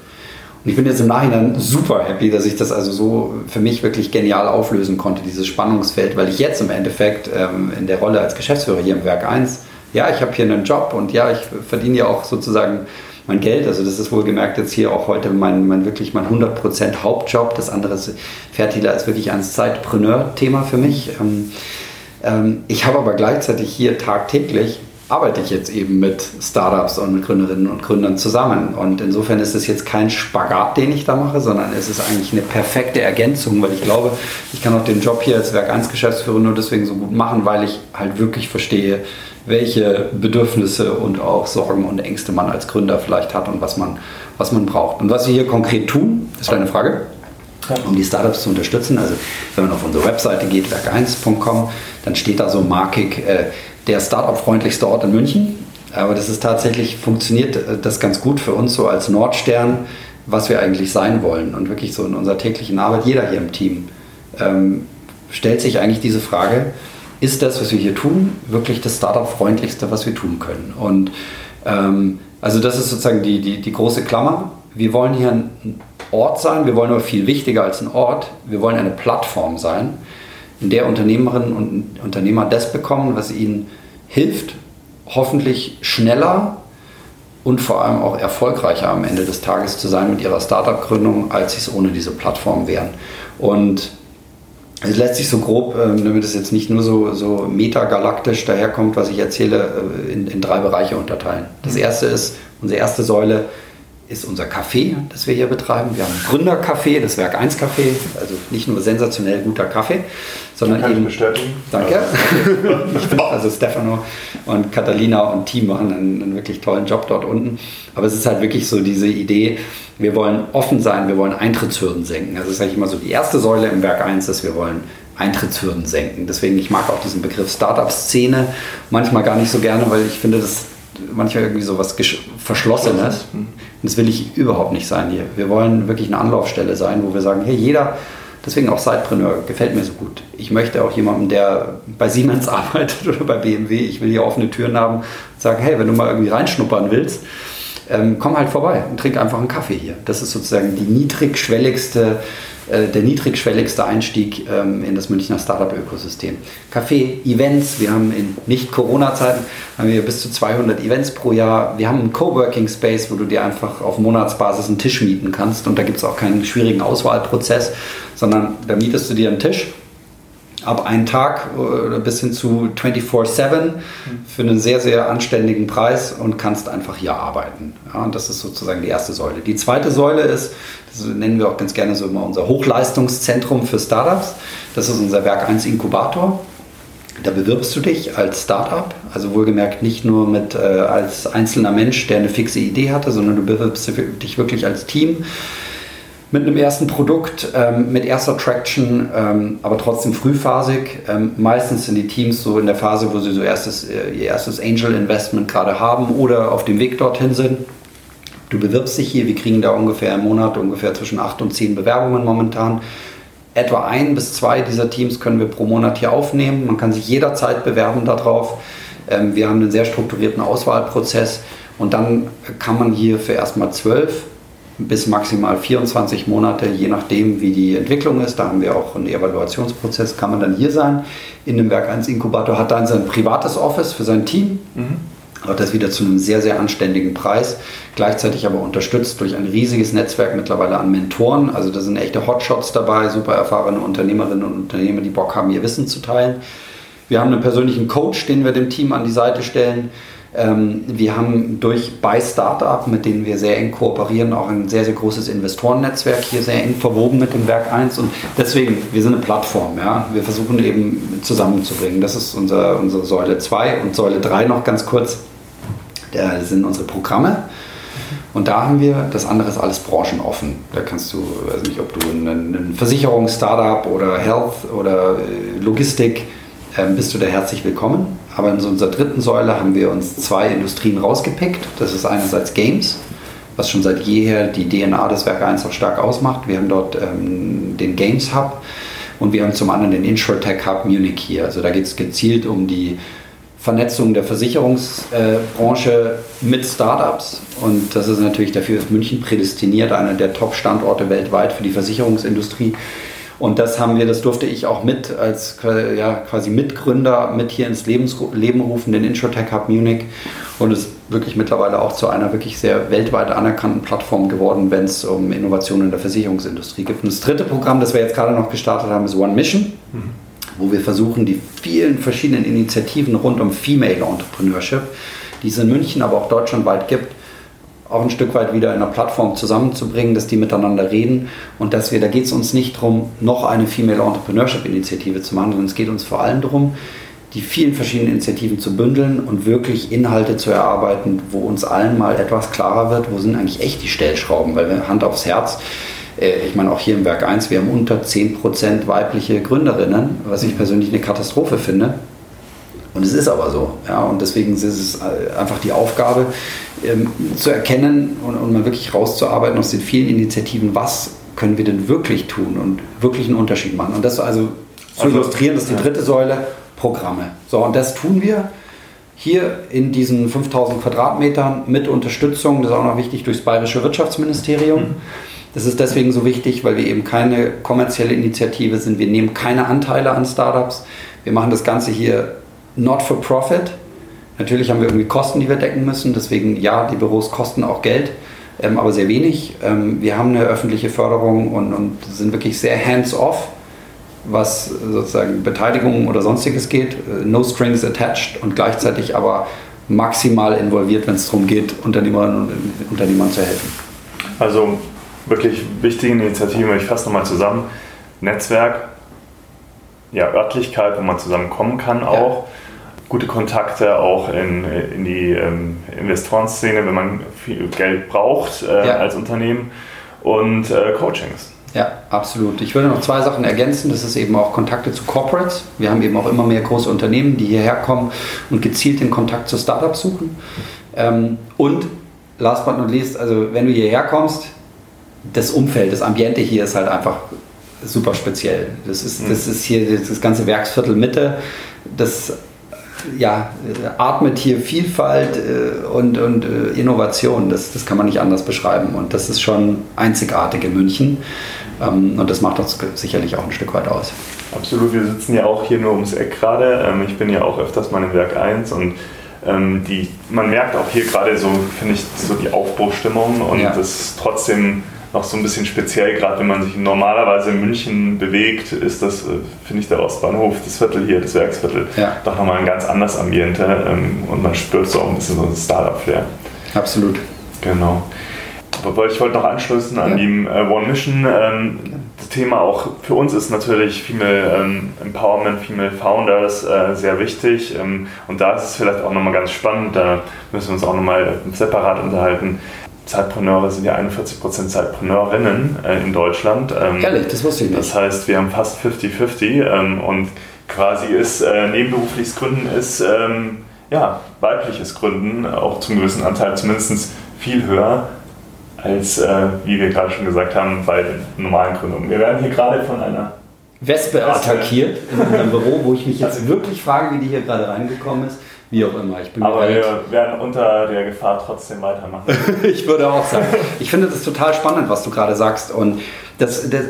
Und ich bin jetzt im Nachhinein super happy, dass ich das also so für mich wirklich genial auflösen konnte, dieses Spannungsfeld, weil ich jetzt im Endeffekt ähm, in der Rolle als Geschäftsführer hier im Werk 1, ja, ich habe hier einen Job und ja, ich verdiene ja auch sozusagen mein Geld. Also das ist wohlgemerkt jetzt hier auch heute mein, mein wirklich mein 100% Hauptjob. Das andere ist, Fertiler ist wirklich ein Zeitpreneur-Thema für mich. Ähm, ähm, ich habe aber gleichzeitig hier tagtäglich arbeite ich jetzt eben mit Startups und mit Gründerinnen und Gründern zusammen. Und insofern ist es jetzt kein Spagat, den ich da mache, sondern es ist eigentlich eine perfekte Ergänzung, weil ich glaube, ich kann auch den Job hier als Werk 1 Geschäftsführer nur deswegen so gut machen, weil ich halt wirklich verstehe, welche Bedürfnisse und auch Sorgen und Ängste man als Gründer vielleicht hat und was man, was man braucht. Und was wir hier konkret tun, ist deine Frage um die Startups zu unterstützen. Also wenn man auf unsere Webseite geht, werk1.com, dann steht da so markig äh, der Startup-freundlichste Ort in München. Aber das ist tatsächlich, funktioniert äh, das ganz gut für uns so als Nordstern, was wir eigentlich sein wollen. Und wirklich so in unserer täglichen Arbeit, jeder hier im Team ähm, stellt sich eigentlich diese Frage, ist das, was wir hier tun, wirklich das Startup-freundlichste, was wir tun können? Und ähm, also das ist sozusagen die, die, die große Klammer. Wir wollen hier ein Ort sein, wir wollen aber viel wichtiger als ein Ort, wir wollen eine Plattform sein, in der Unternehmerinnen und Unternehmer das bekommen, was ihnen hilft, hoffentlich schneller und vor allem auch erfolgreicher am Ende des Tages zu sein mit ihrer Startup-Gründung, als sie es ohne diese Plattform wären. Und es lässt sich so grob, ähm, damit es jetzt nicht nur so, so metagalaktisch daherkommt, was ich erzähle, äh, in, in drei Bereiche unterteilen. Das erste ist, unsere erste Säule, ist unser Café, das wir hier betreiben. Wir haben ein Gründercafé, das Werk 1 Café, also nicht nur sensationell guter Kaffee, sondern Kann eben. bestätigen. Danke. also Stefano und Catalina und Team machen einen, einen, wirklich tollen Job dort unten. Aber es ist halt wirklich so diese Idee, wir wollen offen sein, wir wollen Eintrittshürden senken. Also das ist eigentlich immer so die erste Säule im Werk 1, dass wir wollen Eintrittshürden senken. Deswegen, ich mag auch diesen Begriff Startup-Szene manchmal gar nicht so gerne, weil ich finde, das manchmal irgendwie so was Verschlossenes. Das will ich überhaupt nicht sein hier. Wir wollen wirklich eine Anlaufstelle sein, wo wir sagen, hey, jeder, deswegen auch Sidepreneur, gefällt mir so gut. Ich möchte auch jemanden, der bei Siemens arbeitet oder bei BMW, ich will hier offene Türen haben, sagen, hey, wenn du mal irgendwie reinschnuppern willst, ähm, komm halt vorbei und trink einfach einen Kaffee hier. Das ist sozusagen die niedrigschwelligste der niedrigschwelligste Einstieg ähm, in das Münchner Startup-Ökosystem. Café, Events, wir haben in Nicht-Corona-Zeiten haben wir bis zu 200 Events pro Jahr. Wir haben einen Coworking-Space, wo du dir einfach auf Monatsbasis einen Tisch mieten kannst und da gibt es auch keinen schwierigen Auswahlprozess, sondern da mietest du dir einen Tisch ab einen Tag oder bis hin zu 24-7 für einen sehr, sehr anständigen Preis und kannst einfach hier arbeiten. Ja, und das ist sozusagen die erste Säule. Die zweite Säule ist, das nennen wir auch ganz gerne so immer unser Hochleistungszentrum für Startups. Das ist unser Werk 1 Inkubator. Da bewirbst du dich als Startup, also wohlgemerkt nicht nur mit, äh, als einzelner Mensch, der eine fixe Idee hatte, sondern du bewirbst dich wirklich als Team mit einem ersten Produkt, ähm, mit erster Traction, ähm, aber trotzdem frühphasig. Ähm, meistens sind die Teams so in der Phase, wo sie so erstes, äh, ihr erstes Angel Investment gerade haben oder auf dem Weg dorthin sind. Du bewirbst dich hier, wir kriegen da ungefähr im Monat ungefähr zwischen acht und zehn Bewerbungen momentan. Etwa ein bis zwei dieser Teams können wir pro Monat hier aufnehmen. Man kann sich jederzeit bewerben darauf. Ähm, wir haben einen sehr strukturierten Auswahlprozess und dann kann man hier für erstmal zwölf bis maximal 24 Monate, je nachdem, wie die Entwicklung ist. Da haben wir auch einen Evaluationsprozess, kann man dann hier sein. In dem Werk 1 Inkubator hat dann sein privates Office für sein Team. Mhm. Aber das wieder zu einem sehr, sehr anständigen Preis. Gleichzeitig aber unterstützt durch ein riesiges Netzwerk mittlerweile an Mentoren. Also da sind echte Hotshots dabei, super erfahrene Unternehmerinnen und Unternehmer, die Bock haben, ihr Wissen zu teilen. Wir haben einen persönlichen Coach, den wir dem Team an die Seite stellen. Ähm, wir haben durch bei Startup, mit denen wir sehr eng kooperieren, auch ein sehr, sehr großes Investorennetzwerk hier sehr eng verwoben mit dem Werk 1 und deswegen, wir sind eine Plattform, ja. Wir versuchen eben zusammenzubringen. Das ist unser, unsere Säule 2 und Säule 3 noch ganz kurz. Das sind unsere Programme. Und da haben wir, das andere ist alles branchenoffen. Da kannst du, weiß nicht, ob du ein, ein Versicherungs-Startup oder Health oder äh, Logistik, ähm, bist du da herzlich willkommen. Aber in unserer dritten Säule haben wir uns zwei Industrien rausgepickt. Das ist einerseits Games, was schon seit jeher die DNA des Werk 1 auch stark ausmacht. Wir haben dort ähm, den Games Hub und wir haben zum anderen den InsurTech Hub Munich hier. Also da geht es gezielt um die Vernetzung der Versicherungsbranche äh, mit Startups. Und das ist natürlich dafür ist München prädestiniert, einer der Top-Standorte weltweit für die Versicherungsindustrie. Und das haben wir, das durfte ich auch mit als ja, quasi Mitgründer mit hier ins Lebens, Leben rufen, den Introtech Hub Munich. Und es ist wirklich mittlerweile auch zu einer wirklich sehr weltweit anerkannten Plattform geworden, wenn es um Innovationen in der Versicherungsindustrie geht. Und das dritte Programm, das wir jetzt gerade noch gestartet haben, ist One Mission, mhm. wo wir versuchen, die vielen verschiedenen Initiativen rund um Female Entrepreneurship, die es in München, aber auch deutschlandweit gibt, auch ein Stück weit wieder in einer Plattform zusammenzubringen, dass die miteinander reden und dass wir, da geht es uns nicht darum, noch eine Female Entrepreneurship Initiative zu machen, sondern es geht uns vor allem darum, die vielen verschiedenen Initiativen zu bündeln und wirklich Inhalte zu erarbeiten, wo uns allen mal etwas klarer wird, wo sind eigentlich echt die Stellschrauben, weil wir Hand aufs Herz, äh, ich meine auch hier im Werk 1, wir haben unter 10% weibliche Gründerinnen, was ich persönlich eine Katastrophe finde. Und es ist aber so. Ja, und deswegen ist es einfach die Aufgabe, ähm, zu erkennen und, und mal wirklich rauszuarbeiten aus den vielen Initiativen, was können wir denn wirklich tun und wirklich einen Unterschied machen. Und das also zu also, illustrieren, das ist die dritte Säule, Programme. So, und das tun wir hier in diesen 5000 Quadratmetern mit Unterstützung, das ist auch noch wichtig, durchs Bayerische Wirtschaftsministerium. Mhm. Das ist deswegen so wichtig, weil wir eben keine kommerzielle Initiative sind. Wir nehmen keine Anteile an Startups. Wir machen das Ganze hier not for profit. Natürlich haben wir irgendwie Kosten, die wir decken müssen. Deswegen, ja, die Büros kosten auch Geld, ähm, aber sehr wenig. Ähm, wir haben eine öffentliche Förderung und, und sind wirklich sehr hands-off, was sozusagen Beteiligung oder sonstiges geht. Äh, no strings attached und gleichzeitig aber maximal involviert, wenn es darum geht, Unternehmerinnen und Unternehmern zu helfen. Also wirklich wichtige Initiativen, ich fasse nochmal zusammen. Netzwerk, ja, Örtlichkeit, wo man zusammenkommen kann auch. Ja. Gute Kontakte auch in, in die ähm, Investorenszene, wenn man viel Geld braucht äh, ja. als Unternehmen. Und äh, Coachings. Ja, absolut. Ich würde noch zwei Sachen ergänzen. Das ist eben auch Kontakte zu Corporates. Wir haben eben auch immer mehr große Unternehmen, die hierher kommen und gezielt den Kontakt zu Startups suchen. Ähm, und last but not least, also wenn du hierher kommst, das Umfeld, das Ambiente hier ist halt einfach super speziell. Das ist, das ist hier das ganze Werksviertel Mitte. Das ja, atmet hier Vielfalt äh, und, und äh, Innovation. Das, das kann man nicht anders beschreiben. Und das ist schon einzigartig in München. Ähm, und das macht uns sicherlich auch ein Stück weit aus. Absolut. Wir sitzen ja auch hier nur ums Eck gerade. Ähm, ich bin ja auch öfters mal im Werk 1 und ähm, die, man merkt auch hier gerade so, finde ich, so die Aufbruchstimmung und ja. das trotzdem noch so ein bisschen speziell, gerade wenn man sich normalerweise in München bewegt, ist das, äh, finde ich, der Ostbahnhof, das Viertel hier, das Werksviertel, ja. doch nochmal ein ganz anderes Ambiente ähm, und man spürt so auch ein bisschen so ein Startup-Flair. Absolut. Genau. Aber ich wollte noch anschließen an ja. die äh, One Mission. Ähm, das Thema auch für uns ist natürlich Female ähm, Empowerment, Female Founders äh, sehr wichtig. Und da ist es vielleicht auch nochmal ganz spannend, da müssen wir uns auch nochmal separat unterhalten. Zeitpreneure sind ja 41% Zeitpreneurinnen äh, in Deutschland. Ähm, Ehrlich, das wusste ich nicht. Das heißt, wir haben fast 50-50 ähm, und quasi ist äh, nebenberufliches Gründen ist ähm, ja, weibliches Gründen auch zum gewissen Anteil zumindest viel höher als, äh, wie wir gerade schon gesagt haben, bei den normalen Gründungen. Wir werden hier gerade von einer Wespe attackiert in unserem Büro, wo ich mich jetzt wirklich frage, wie die hier gerade reingekommen ist. Wie auch immer. Ich bin Aber wir werden unter der Gefahr trotzdem weitermachen. ich würde auch sagen. Ich finde das total spannend, was du gerade sagst. Und das, das,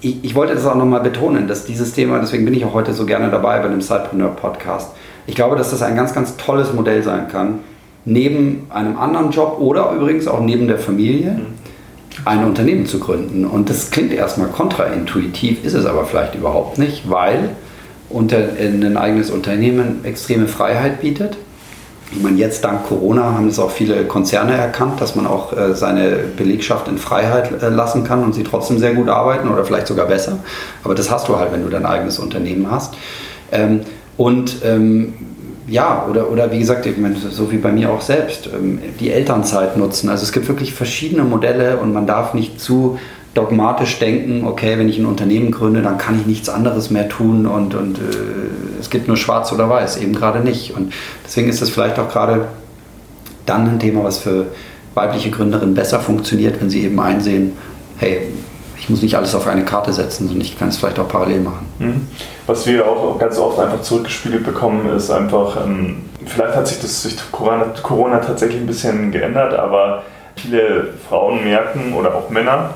ich, ich wollte das auch nochmal betonen, dass dieses Thema, deswegen bin ich auch heute so gerne dabei bei dem Sidepreneur Podcast. Ich glaube, dass das ein ganz, ganz tolles Modell sein kann, neben einem anderen Job oder übrigens auch neben der Familie. Mhm ein Unternehmen zu gründen. Und das klingt erstmal kontraintuitiv, ist es aber vielleicht überhaupt nicht, weil unter, ein eigenes Unternehmen extreme Freiheit bietet. Ich meine, jetzt dank Corona haben es auch viele Konzerne erkannt, dass man auch äh, seine Belegschaft in Freiheit äh, lassen kann und sie trotzdem sehr gut arbeiten oder vielleicht sogar besser. Aber das hast du halt, wenn du dein eigenes Unternehmen hast. Ähm, und ähm, ja, oder, oder wie gesagt, ich meine, so wie bei mir auch selbst, ähm, die Elternzeit nutzen. Also es gibt wirklich verschiedene Modelle und man darf nicht zu dogmatisch denken, okay, wenn ich ein Unternehmen gründe, dann kann ich nichts anderes mehr tun und, und äh, es gibt nur schwarz oder weiß, eben gerade nicht. Und deswegen ist das vielleicht auch gerade dann ein Thema, was für weibliche Gründerinnen besser funktioniert, wenn sie eben einsehen, hey, ich muss nicht alles auf eine Karte setzen, sondern ich kann es vielleicht auch parallel machen. Mhm. Was wir auch ganz oft einfach zurückgespiegelt bekommen, ist einfach, ähm, vielleicht hat sich das durch Corona, Corona tatsächlich ein bisschen geändert, aber viele Frauen merken oder auch Männer,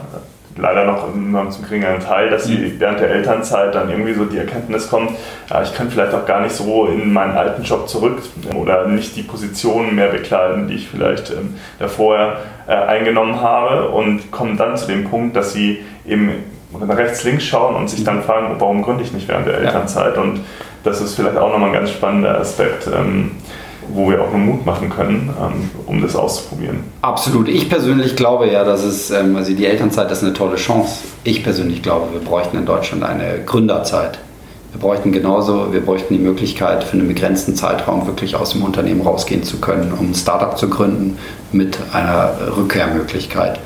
leider noch nur zum geringeren Teil, dass sie mhm. während der Elternzeit dann irgendwie so die Erkenntnis kommt, ja, ich kann vielleicht auch gar nicht so in meinen alten Job zurück oder nicht die Positionen mehr bekleiden, die ich vielleicht ähm, davor äh, eingenommen habe und kommen dann zu dem Punkt, dass sie eben rechts, links schauen und sich dann mhm. fragen, warum gründe ich nicht während der Elternzeit und das ist vielleicht auch nochmal ein ganz spannender Aspekt. Ähm, wo wir auch nur Mut machen können, ähm, um das auszuprobieren. Absolut. Ich persönlich glaube ja, dass es, ähm, also die Elternzeit ist eine tolle Chance. Ich persönlich glaube, wir bräuchten in Deutschland eine Gründerzeit. Wir bräuchten genauso, wir bräuchten die Möglichkeit, für einen begrenzten Zeitraum wirklich aus dem Unternehmen rausgehen zu können, um ein Startup zu gründen mit einer Rückkehrmöglichkeit.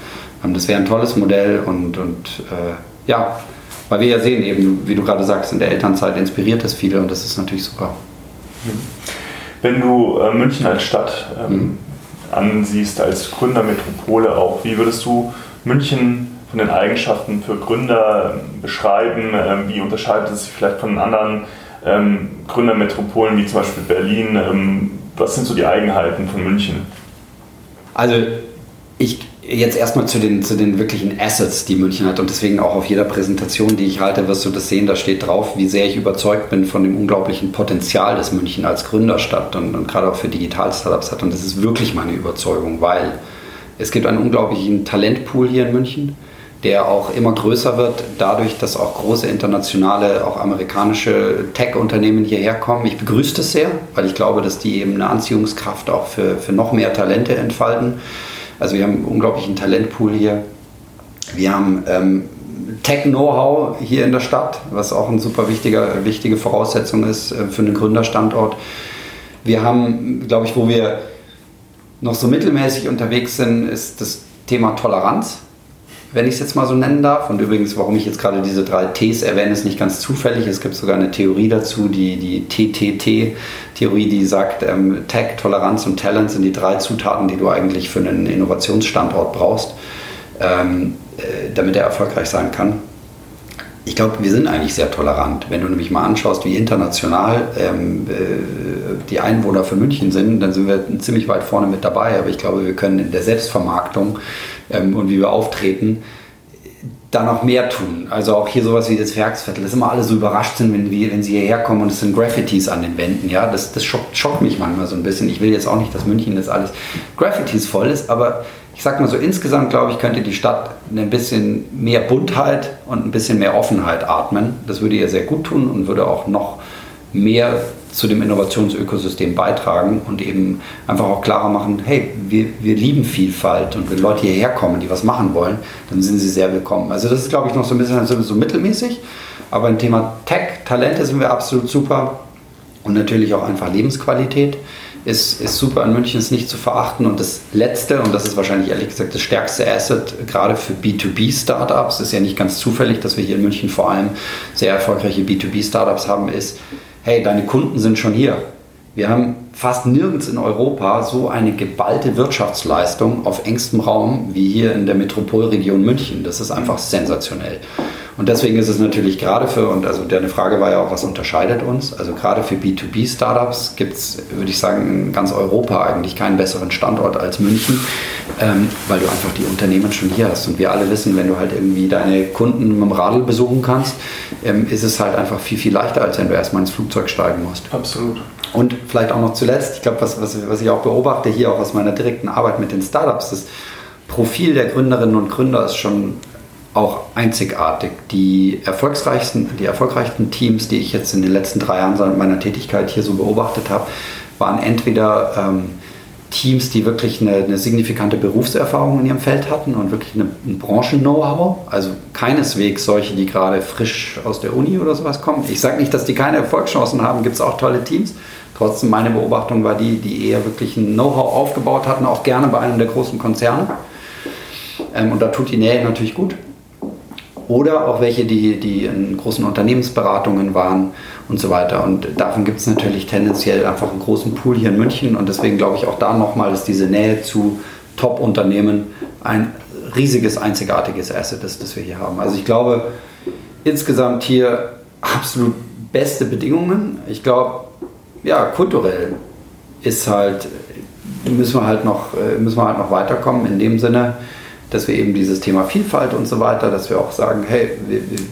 Ähm, das wäre ein tolles Modell und, und äh, ja, weil wir ja sehen, eben, wie du gerade sagst, in der Elternzeit inspiriert es viele und das ist natürlich super. Mhm. Wenn du äh, München als Stadt ähm, ansiehst, als Gründermetropole auch, wie würdest du München von den Eigenschaften für Gründer ähm, beschreiben? Ähm, wie unterscheidet es sich vielleicht von anderen ähm, Gründermetropolen wie zum Beispiel Berlin? Ähm, was sind so die Eigenheiten von München? Also ich jetzt erstmal zu den, zu den wirklichen Assets, die München hat und deswegen auch auf jeder Präsentation, die ich halte, wirst du das sehen, da steht drauf, wie sehr ich überzeugt bin von dem unglaublichen Potenzial, das München als Gründerstadt und, und gerade auch für Digital-Startups hat und das ist wirklich meine Überzeugung, weil es gibt einen unglaublichen Talentpool hier in München, der auch immer größer wird, dadurch, dass auch große internationale, auch amerikanische Tech-Unternehmen hierher kommen. Ich begrüße das sehr, weil ich glaube, dass die eben eine Anziehungskraft auch für, für noch mehr Talente entfalten. Also wir haben einen unglaublichen Talentpool hier. Wir haben ähm, Tech-Know-how hier in der Stadt, was auch eine super wichtiger, wichtige Voraussetzung ist äh, für einen Gründerstandort. Wir haben, glaube ich, wo wir noch so mittelmäßig unterwegs sind, ist das Thema Toleranz, wenn ich es jetzt mal so nennen darf. Und übrigens, warum ich jetzt gerade diese drei Ts erwähne, ist nicht ganz zufällig. Es gibt sogar eine Theorie dazu, die, die TTT-Theorie, die sagt, ähm, Tech, Toleranz und Talent sind die drei Zutaten, die du eigentlich für einen Innovationsstandort brauchst, ähm, äh, damit er erfolgreich sein kann ich glaube, wir sind eigentlich sehr tolerant. Wenn du nämlich mal anschaust, wie international ähm, äh, die Einwohner von München sind, dann sind wir ziemlich weit vorne mit dabei. Aber ich glaube, wir können in der Selbstvermarktung ähm, und wie wir auftreten, da noch mehr tun. Also auch hier sowas wie das Werksviertel, dass immer alle so überrascht sind, wenn, wenn sie hierher kommen und es sind Graffitis an den Wänden. Ja, das, das schockt, schockt mich manchmal so ein bisschen. Ich will jetzt auch nicht, dass München das alles Graffitis voll ist, aber ich sag mal so, insgesamt glaube ich, könnte die Stadt ein bisschen mehr Buntheit und ein bisschen mehr Offenheit atmen. Das würde ihr sehr gut tun und würde auch noch mehr zu dem Innovationsökosystem beitragen und eben einfach auch klarer machen, hey, wir, wir lieben Vielfalt und wenn Leute hierher kommen, die was machen wollen, dann sind sie sehr willkommen. Also das ist, glaube ich, noch so ein bisschen so, mittelmäßig, aber im Thema Tech, Talente sind wir absolut super und natürlich auch einfach Lebensqualität ist, ist super in München, ist nicht zu verachten. Und das letzte, und das ist wahrscheinlich ehrlich gesagt das stärkste Asset, gerade für B2B-Startups, ist ja nicht ganz zufällig, dass wir hier in München vor allem sehr erfolgreiche B2B-Startups haben, ist, hey, deine Kunden sind schon hier. Wir haben fast nirgends in Europa so eine geballte Wirtschaftsleistung auf engstem Raum wie hier in der Metropolregion München. Das ist einfach sensationell. Und deswegen ist es natürlich gerade für, und also deine Frage war ja auch, was unterscheidet uns? Also gerade für B2B-Startups gibt es, würde ich sagen, in ganz Europa eigentlich keinen besseren Standort als München, ähm, weil du einfach die Unternehmen schon hier hast. Und wir alle wissen, wenn du halt irgendwie deine Kunden mit dem Radl besuchen kannst, ähm, ist es halt einfach viel, viel leichter, als wenn du erstmal ins Flugzeug steigen musst. Absolut. Und vielleicht auch noch zuletzt, ich glaube, was, was, was ich auch beobachte hier auch aus meiner direkten Arbeit mit den Startups, das Profil der Gründerinnen und Gründer ist schon auch einzigartig. Die erfolgreichsten, die erfolgreichsten Teams, die ich jetzt in den letzten drei Jahren meiner Tätigkeit hier so beobachtet habe, waren entweder ähm, Teams, die wirklich eine, eine, signifikante Berufserfahrung in ihrem Feld hatten und wirklich eine, ein Branchen-Know-how. Also keineswegs solche, die gerade frisch aus der Uni oder sowas kommen. Ich sage nicht, dass die keine Erfolgschancen haben, gibt es auch tolle Teams. Trotzdem, meine Beobachtung war die, die eher wirklich ein Know-how aufgebaut hatten, auch gerne bei einem der großen Konzerne. Ähm, und da tut die Nähe natürlich gut oder auch welche, die, die in großen Unternehmensberatungen waren und so weiter. Und davon gibt es natürlich tendenziell einfach einen großen Pool hier in München und deswegen glaube ich auch da nochmal, dass diese Nähe zu Top-Unternehmen ein riesiges, einzigartiges Asset ist, das wir hier haben. Also ich glaube, insgesamt hier absolut beste Bedingungen. Ich glaube, ja, kulturell ist halt, müssen wir halt noch, äh, müssen wir halt noch weiterkommen in dem Sinne, dass wir eben dieses Thema Vielfalt und so weiter, dass wir auch sagen, hey,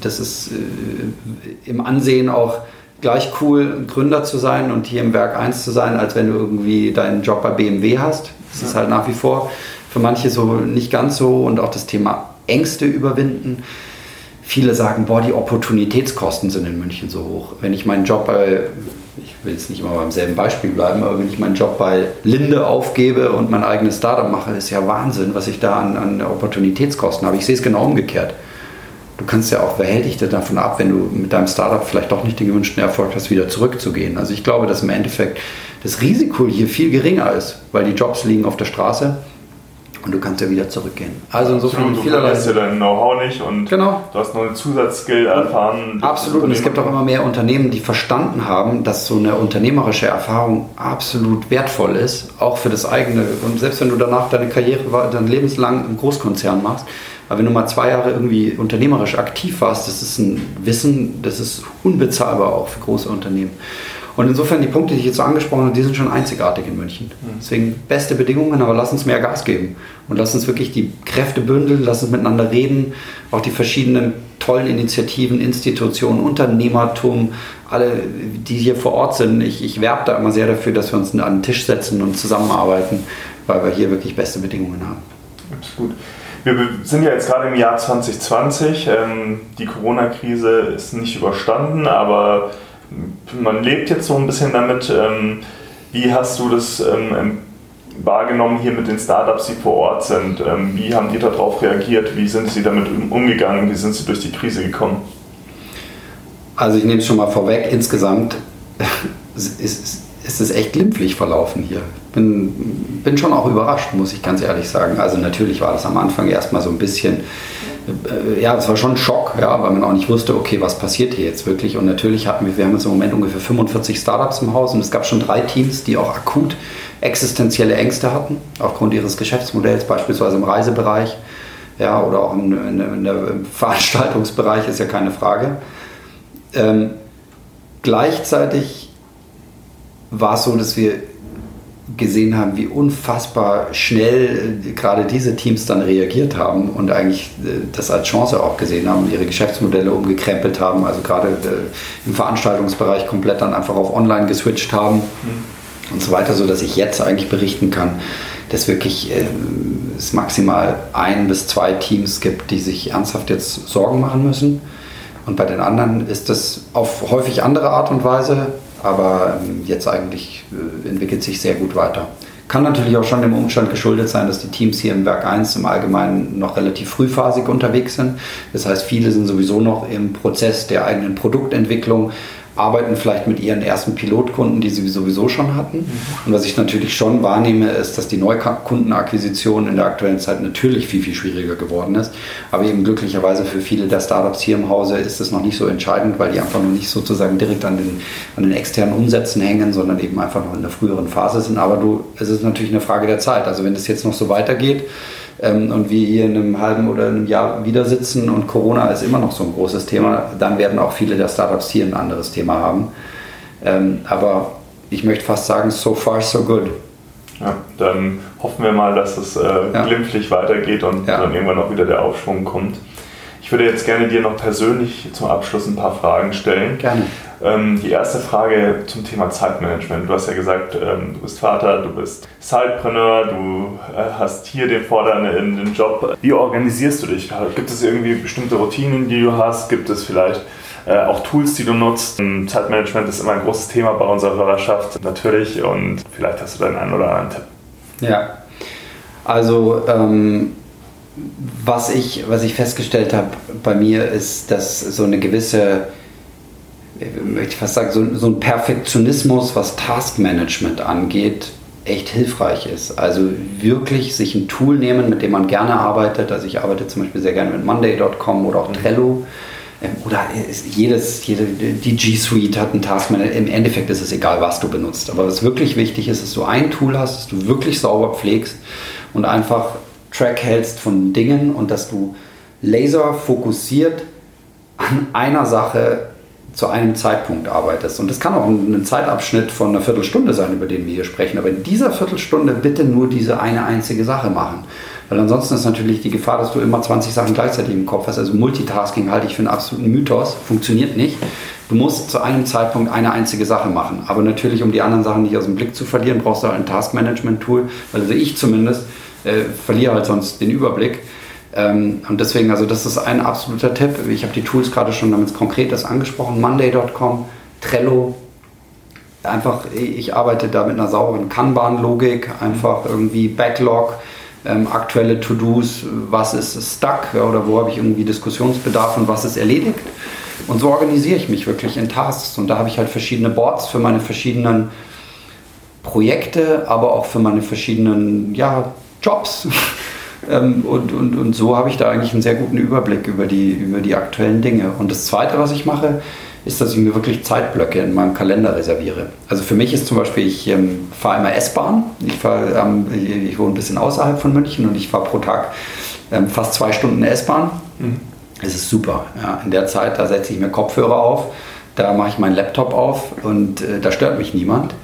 das ist äh, im Ansehen auch gleich cool, Gründer zu sein und hier im Werk 1 zu sein, als wenn du irgendwie deinen Job bei BMW hast. Das ja. ist halt nach wie vor für manche so nicht ganz so und auch das Thema Ängste überwinden. Viele sagen, boah, die Opportunitätskosten sind in München so hoch. Wenn ich meinen Job bei ich will jetzt nicht immer beim selben Beispiel bleiben, aber wenn ich meinen Job bei Linde aufgebe und mein eigenes Startup mache, ist ja Wahnsinn, was ich da an, an Opportunitätskosten habe. Ich sehe es genau umgekehrt. Du kannst ja auch, wer hält dich davon ab, wenn du mit deinem Startup vielleicht doch nicht den gewünschten Erfolg hast, wieder zurückzugehen? Also ich glaube, dass im Endeffekt das Risiko hier viel geringer ist, weil die Jobs liegen auf der Straße und du kannst ja wieder zurückgehen. Also insofern du vielerlei. Du ja dein Know-how nicht und genau. du hast noch eine Zusatzskill erfahren. Absolut. Und es gibt auch immer mehr Unternehmen, die verstanden haben, dass so eine unternehmerische Erfahrung absolut wertvoll ist, auch für das eigene. Und selbst wenn du danach deine Karriere, dein lebenslang im Großkonzern machst, aber wenn du mal zwei Jahre irgendwie unternehmerisch aktiv warst, das ist ein Wissen, das ist unbezahlbar auch für große Unternehmen. Und insofern die Punkte, die ich jetzt so angesprochen habe, die sind schon einzigartig in München. Mhm. Deswegen beste Bedingungen, aber lass uns mehr Gas geben. Und lass uns wirklich die Kräfte bündeln, lass uns miteinander reden. Auch die verschiedenen tollen Initiativen, Institutionen, Unternehmertum, alle, die hier vor Ort sind. Ich, ich werbe da immer sehr dafür, dass wir uns an den Tisch setzen und zusammenarbeiten, weil wir hier wirklich beste Bedingungen haben. Absolut. Wir sind ja jetzt gerade im Jahr 2020. Ähm, die Corona-Krise ist nicht überstanden, aber man lebt jetzt so ein bisschen damit. Ähm, wie hast du das ähm, wahrgenommen hier mit den Startups, die vor Ort sind? Ähm, wie haben die darauf reagiert? Wie sind sie damit umgegangen? Wie sind sie durch die Krise gekommen? Also ich nehme es schon mal vorweg, insgesamt ist, ist, es echt glimpflich verlaufen hier. Bin, bin schon auch überrascht, muss ich ganz ehrlich sagen. Also natürlich war das am Anfang erstmal so ein bisschen, ja, es war schon ein Schock, ja, weil man auch nicht wusste, okay, was passiert hier jetzt wirklich. Und natürlich hatten wir, wir haben jetzt im Moment ungefähr 45 Startups im Haus und es gab schon drei Teams, die auch akut existenzielle Ängste hatten, aufgrund ihres Geschäftsmodells, beispielsweise im Reisebereich ja, oder auch in, in, in der, im Veranstaltungsbereich, ist ja keine Frage. Ähm, gleichzeitig war es so, dass wir gesehen haben, wie unfassbar schnell äh, gerade diese Teams dann reagiert haben und eigentlich äh, das als Chance auch gesehen haben, ihre Geschäftsmodelle umgekrempelt haben, also gerade äh, im Veranstaltungsbereich komplett dann einfach auf Online geswitcht haben mhm. und so weiter, sodass ich jetzt eigentlich berichten kann, dass wirklich es maximal ein bis zwei Teams gibt, die sich ernsthaft jetzt Sorgen machen müssen. Und bei den anderen ist das auf häufig andere Art und Weise, aber ähm, jetzt eigentlich äh, entwickelt sich sehr gut weiter. Kann natürlich auch schon dem Umstand geschuldet sein, dass die Teams hier im Werk 1 im Allgemeinen noch relativ frühphasig unterwegs sind. Das heißt, viele sind sowieso noch im Prozess der eigenen Produktentwicklung, arbeiten vielleicht mit ihren ersten Pilotkunden, die sie sowieso schon hatten. Mhm. Und was ich natürlich schon wahrnehme, ist, dass die Neukundenakquisition in der aktuellen Zeit natürlich viel, viel schwieriger geworden ist. Aber eben glücklicherweise für viele der Startups hier im Hause ist es noch nicht so entscheidend, weil die einfach noch nicht sozusagen direkt an den, an den externen Umsätzen hängen, sondern eben einfach noch in der früheren Phase sind. Aber du, es ist natürlich eine Frage der Zeit. Also wenn es jetzt noch so weitergeht, und wir hier in einem halben oder einem Jahr wieder sitzen und Corona ist immer noch so ein großes Thema, dann werden auch viele der Startups hier ein anderes Thema haben. Ähm, aber ich möchte fast sagen, so far so good. Ja, dann hoffen wir mal, dass es äh, ja. glimpflich weitergeht und ja. dann irgendwann auch wieder der Aufschwung kommt. Ich würde jetzt gerne dir noch persönlich zum Abschluss ein paar Fragen stellen. Gerne. Ähm, die erste Frage zum Thema Zeitmanagement. Du hast ja gesagt, ähm, du bist Vater, du bist Sidepreneur, du äh, hast hier den fordernden Job. Wie organisierst du dich? Gibt es irgendwie bestimmte Routinen, die du hast? Gibt es vielleicht äh, auch Tools, die du nutzt? Ähm, Zeitmanagement ist immer ein großes Thema bei unserer Hörerschaft natürlich und vielleicht hast du da einen oder anderen Tipp. Ja, also ähm, was, ich, was ich festgestellt habe bei mir ist, dass so eine gewisse möchte ich fast sagen, so, so ein Perfektionismus, was Taskmanagement angeht, echt hilfreich ist. Also wirklich sich ein Tool nehmen, mit dem man gerne arbeitet. Also ich arbeite zum Beispiel sehr gerne mit Monday.com oder auch mhm. Trello. Ähm, oder jedes, jede, die G Suite hat einen Taskmanager. Im Endeffekt ist es egal, was du benutzt. Aber was wirklich wichtig ist, dass du ein Tool hast, das du wirklich sauber pflegst und einfach Track hältst von Dingen und dass du laser fokussiert an einer Sache zu einem Zeitpunkt arbeitest. Und das kann auch ein Zeitabschnitt von einer Viertelstunde sein, über den wir hier sprechen. Aber in dieser Viertelstunde bitte nur diese eine einzige Sache machen. Weil ansonsten ist natürlich die Gefahr, dass du immer 20 Sachen gleichzeitig im Kopf hast. Also Multitasking halte ich für einen absoluten Mythos. Funktioniert nicht. Du musst zu einem Zeitpunkt eine einzige Sache machen. Aber natürlich, um die anderen Sachen nicht aus dem Blick zu verlieren, brauchst du halt ein Taskmanagement-Tool. Also ich zumindest äh, verliere halt sonst den Überblick. Ähm, und deswegen, also das ist ein absoluter Tipp. Ich habe die Tools gerade schon, damit konkret ist, angesprochen. Monday.com, Trello. Einfach, ich arbeite da mit einer sauberen Kanban-Logik, einfach irgendwie Backlog, ähm, aktuelle To-Dos, was ist stuck ja, oder wo habe ich irgendwie Diskussionsbedarf und was ist erledigt. Und so organisiere ich mich wirklich in Tasks. Und da habe ich halt verschiedene Boards für meine verschiedenen Projekte, aber auch für meine verschiedenen ja, Jobs. Ähm, und, und, und so habe ich da eigentlich einen sehr guten Überblick über die, über die aktuellen Dinge. Und das Zweite, was ich mache, ist, dass ich mir wirklich Zeitblöcke in meinem Kalender reserviere. Also für mich ist zum Beispiel, ich ähm, fahre immer S-Bahn. Ich, ähm, ich wohne ein bisschen außerhalb von München und ich fahre pro Tag ähm, fast zwei Stunden S-Bahn. Mhm. Es ist super. Ja. In der Zeit, da setze ich mir Kopfhörer auf, da mache ich meinen Laptop auf und äh, da stört mich niemand.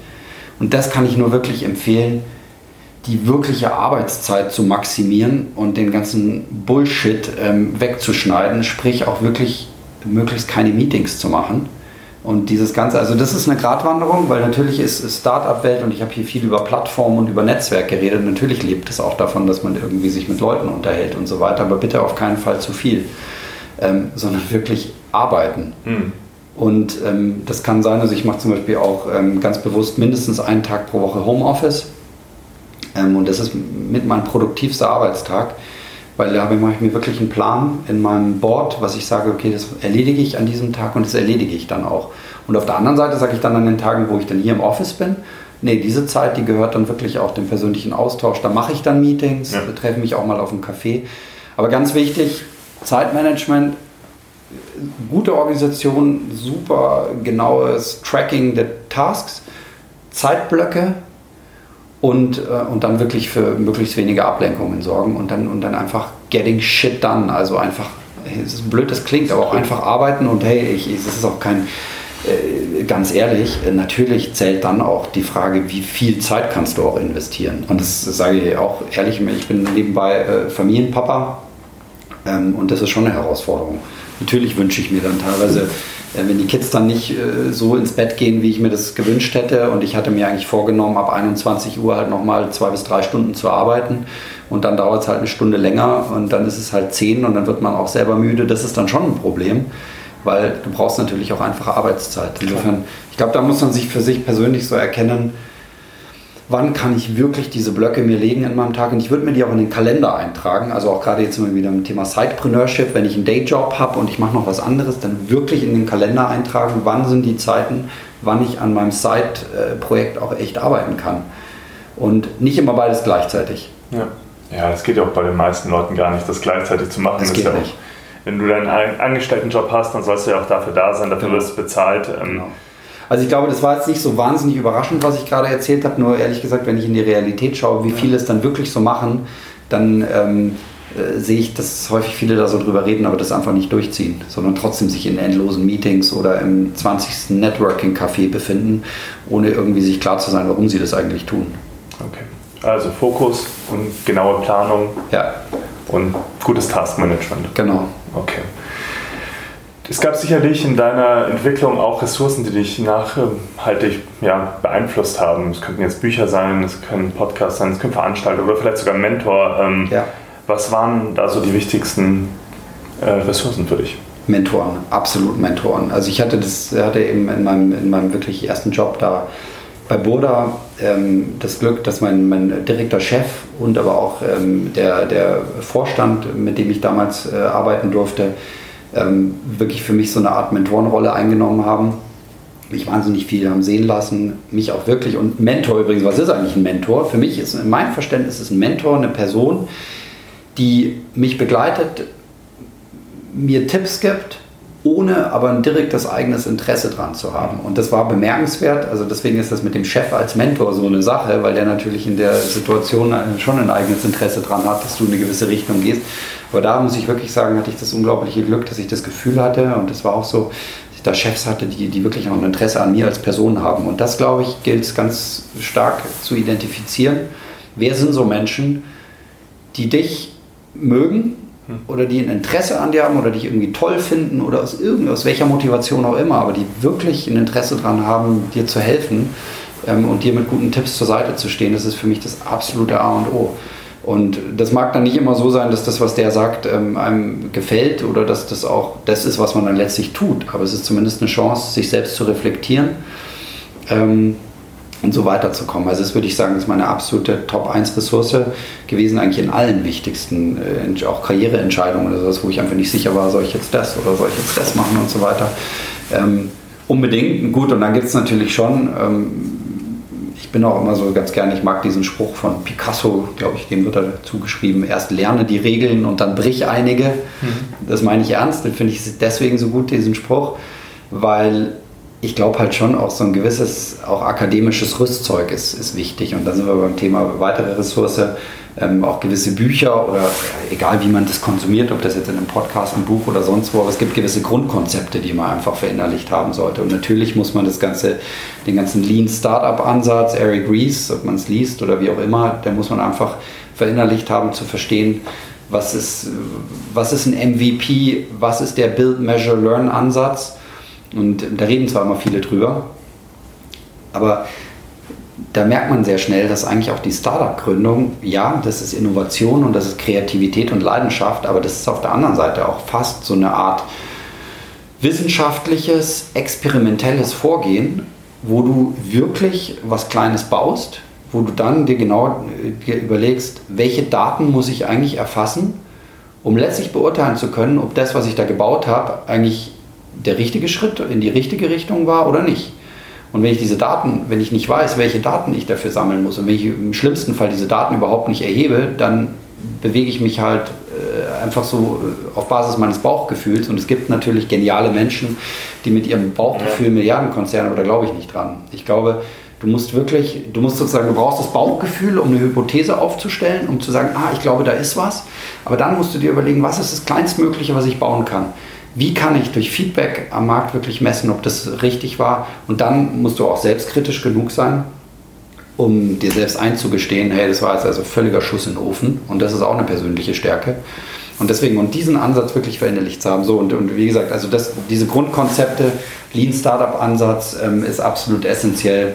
Und das kann ich nur wirklich empfehlen die wirkliche Arbeitszeit zu maximieren und den ganzen Bullshit ähm, wegzuschneiden, sprich auch wirklich möglichst keine Meetings zu machen. Und dieses Ganze, also das ist eine Gratwanderung, weil natürlich ist Startup-Welt und ich habe hier viel über Plattformen und über Netzwerk geredet. Natürlich lebt es auch davon, dass man irgendwie sich mit Leuten unterhält und so weiter, aber bitte auf keinen Fall zu viel, ähm, sondern wirklich arbeiten. Mhm. Und ähm, das kann sein, also ich mache zum Beispiel auch ähm, ganz bewusst mindestens einen Tag pro Woche Homeoffice Ähm, und das ist mit mein produktivster Arbeitstag, weil da mache ich mir wirklich einen Plan in meinem Board, was ich sage, okay, das erledige ich an diesem Tag und das erledige ich dann auch. Und auf der anderen Seite sage ich dann an den Tagen, wo ich dann hier im Office bin, nee, diese Zeit, die gehört dann wirklich auch dem persönlichen Austausch. Da mache ich dann Meetings, ja. treffe mich auch mal auf einen Café. Aber ganz wichtig, Zeitmanagement, gute Organisation, super genaues Tracking der Tasks, Zeitblöcke und, äh, und dann wirklich für möglichst wenige Ablenkungen sorgen und dann, und dann einfach getting shit done. Also einfach, es ist blöd, das klingt, aber auch einfach arbeiten und hey, ich, es ist auch kein, äh, ganz ehrlich, äh, natürlich zählt dann auch die Frage, wie viel Zeit kannst du auch investieren. Und das, das sage ich auch ehrlich, ich bin nebenbei äh, Familienpapa ähm, und das ist schon eine Herausforderung. Natürlich wünsche ich mir dann teilweise äh, wenn die Kids dann nicht äh, so ins Bett gehen, wie ich mir das gewünscht hätte. Und ich hatte mir eigentlich vorgenommen, ab 21 Uhr halt nochmal zwei bis drei Stunden zu arbeiten. Und dann dauert es halt eine Stunde länger und dann ist es halt zehn und dann wird man auch selber müde. Das ist dann schon ein Problem, weil du brauchst natürlich auch einfache Arbeitszeit. Insofern, ich glaube, da muss man sich für sich persönlich so erkennen, wann kann ich wirklich diese Blöcke mir legen in meinem Tag. Und ich würde mir die auch in den Kalender eintragen. Also auch gerade jetzt immer wieder im Thema Sidepreneurship, wenn ich einen Dayjob habe und ich mache noch was anderes, dann wirklich in den Kalender eintragen, wann sind die Zeiten, wann ich an meinem Side-Projekt auch echt arbeiten kann. Und nicht immer beides gleichzeitig. Ja. ja, das geht ja auch bei den meisten Leuten gar nicht, das gleichzeitig zu machen. Das geht ja nicht. wenn du deinen Angestelltenjob hast, dann sollst du ja auch dafür da sein, dafür genau. wirst du bezahlt. Ähm, genau also ich glaube, das war jetzt nicht so wahnsinnig überraschend, was ich gerade erzählt habe. Nur ehrlich gesagt, wenn ich in die Realität schaue, wie viele es dann wirklich so machen, dann ähm, äh, sehe ich, dass häufig viele da so drüber reden, aber das einfach nicht durchziehen, sondern trotzdem sich in endlosen Meetings oder im 20. Networking-Café befinden, ohne irgendwie sich klar zu sein, warum sie das eigentlich tun. Okay. Also Fokus und genaue Planung. Ja. Und gutes Taskmanagement. Genau. Okay. Es gab sicherlich in deiner Entwicklung auch Ressourcen, die dich nachhaltig ja, beeinflusst haben. Es könnten jetzt Bücher sein, es können Podcasts sein, es können Veranstalter oder vielleicht sogar ein Mentor. Ähm, ja. Was waren da so die wichtigsten äh, Ressourcen für dich? Mentoren, absolut Mentoren. Also ich hatte das, hatte eben in meinem, in meinem wirklich ersten Job da bei Burda ähm, das Glück, dass mein, mein direkter Chef und aber auch ähm, der, der Vorstand, mit dem ich damals äh, arbeiten durfte, ähm, wirklich für mich so eine Art Mentorenrolle eingenommen haben. Mich wahnsinnig viel haben sehen lassen, mich auch wirklich. Und Mentor übrigens, was ist eigentlich ein Mentor? Für mich ist in meinem Verständnis ist ein Mentor eine Person, die mich begleitet, mir Tipps gibt, ohne aber ein direktes eigenes Interesse dran zu haben. Und das war bemerkenswert. Also deswegen ist das mit dem Chef als Mentor so eine Sache, weil der natürlich in der Situation schon ein eigenes Interesse dran hat, dass du in eine gewisse Richtung gehst. Aber da muss ich wirklich sagen, hatte ich das unglaubliche Glück, dass ich das Gefühl hatte und das war auch so, dass ich da Chefs hatte, die, die wirklich auch ein Interesse an mir als Person haben. Und das, glaube ich, gilt es ganz stark zu identifizieren. Wer sind so Menschen, die dich mögen, oder die ein Interesse an dir haben oder dich irgendwie toll finden oder aus, irgend, aus welcher Motivation auch immer, aber die wirklich ein Interesse daran haben, dir zu helfen ähm, und dir mit guten Tipps zur Seite zu stehen, das ist für mich das absolute A und O. Und das mag dann nicht immer so sein, dass das, was der sagt, ähm, einem gefällt oder dass das auch das ist, was man dann letztlich tut. Aber es ist zumindest eine Chance, sich selbst zu reflektieren. Ähm, und so weiterzukommen. Also das würde ich sagen, ist meine absolute Top-1-Ressource gewesen, eigentlich in allen wichtigsten, äh, auch Karriereentscheidungen oder sowas, wo ich einfach nicht sicher war, soll ich jetzt das oder soll ich jetzt das machen und so weiter. Ähm, unbedingt, gut, und dann gibt es natürlich schon, ähm, ich bin auch immer so ganz gerne, ich mag diesen Spruch von Picasso, glaube ich, dem wird er zugeschrieben, erst lerne die Regeln und dann brich einige. Mhm. Das meine ich ernst, den finde ich deswegen so gut, diesen Spruch, weil ich glaube halt schon auch so ein gewisses, auch akademisches Rüstzeug ist, ist wichtig. Und da sind wir beim Thema weitere Ressource, ähm, auch gewisse Bücher oder egal wie man das konsumiert, ob das jetzt in einem Podcast, einem Buch oder sonst wo, aber es gibt gewisse Grundkonzepte, die man einfach verinnerlicht haben sollte. Und natürlich muss man das Ganze, den ganzen Lean Startup Ansatz, Eric Ries, ob man es liest oder wie auch immer, da muss man einfach verinnerlicht haben zu verstehen, was ist, was ist ein MVP, was ist der Build, Measure, Learn Ansatz und da reden zwar immer viele drüber, aber da merkt man sehr schnell, dass eigentlich auch die Startup-Gründung, ja, das ist Innovation und das ist Kreativität und Leidenschaft, aber das ist auf der anderen Seite auch fast so eine Art wissenschaftliches, experimentelles Vorgehen, wo du wirklich was Kleines baust, wo du dann dir genau überlegst, welche Daten muss ich eigentlich erfassen, um letztlich beurteilen zu können, ob das, was ich da gebaut habe, eigentlich der richtige Schritt in die richtige Richtung war oder nicht. Und wenn ich diese Daten, wenn ich nicht weiß, welche Daten ich dafür sammeln muss und wenn ich im schlimmsten Fall diese Daten überhaupt nicht erhebe, dann bewege ich mich halt äh, einfach so äh, auf Basis meines Bauchgefühls. Und es gibt natürlich geniale Menschen, die mit ihrem Bauchgefühl ja. Milliardenkonzerne, aber da glaube ich nicht dran. Ich glaube, du musst wirklich, du musst sozusagen, du brauchst das Bauchgefühl, um eine Hypothese aufzustellen, um zu sagen, ah, ich glaube, da ist was. Aber dann musst du dir überlegen, was ist das Kleinstmögliche, was ich bauen kann wie kann ich durch Feedback am Markt wirklich messen, ob das richtig war. Und dann musst du auch selbstkritisch genug sein, um dir selbst einzugestehen, hey, das war jetzt also völliger Schuss in den Ofen. Und das ist auch eine persönliche Stärke. Und deswegen, und diesen Ansatz wirklich verinnerlicht zu haben. So, und, und wie gesagt, also das, diese Grundkonzepte, Lean Startup Ansatz ähm, ist absolut essentiell.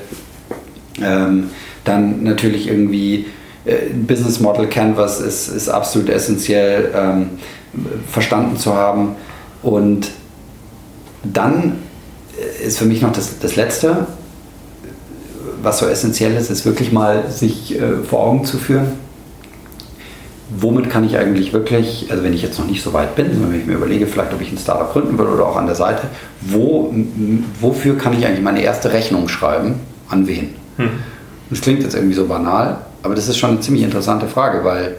Ähm, dann natürlich irgendwie äh, Business Model Canvas ist, ist absolut essentiell ähm, verstanden zu haben. Und dann ist für mich noch das, das Letzte, was so essentiell ist, ist wirklich mal sich äh, vor Augen zu führen. Womit kann ich eigentlich wirklich, also wenn ich jetzt noch nicht so weit bin, wenn ich mir überlege, vielleicht ob ich ein Startup gründen will oder auch an der Seite, wo, wofür kann ich eigentlich meine erste Rechnung schreiben? An wen? Hm. Das klingt jetzt irgendwie so banal, aber das ist schon eine ziemlich interessante Frage, weil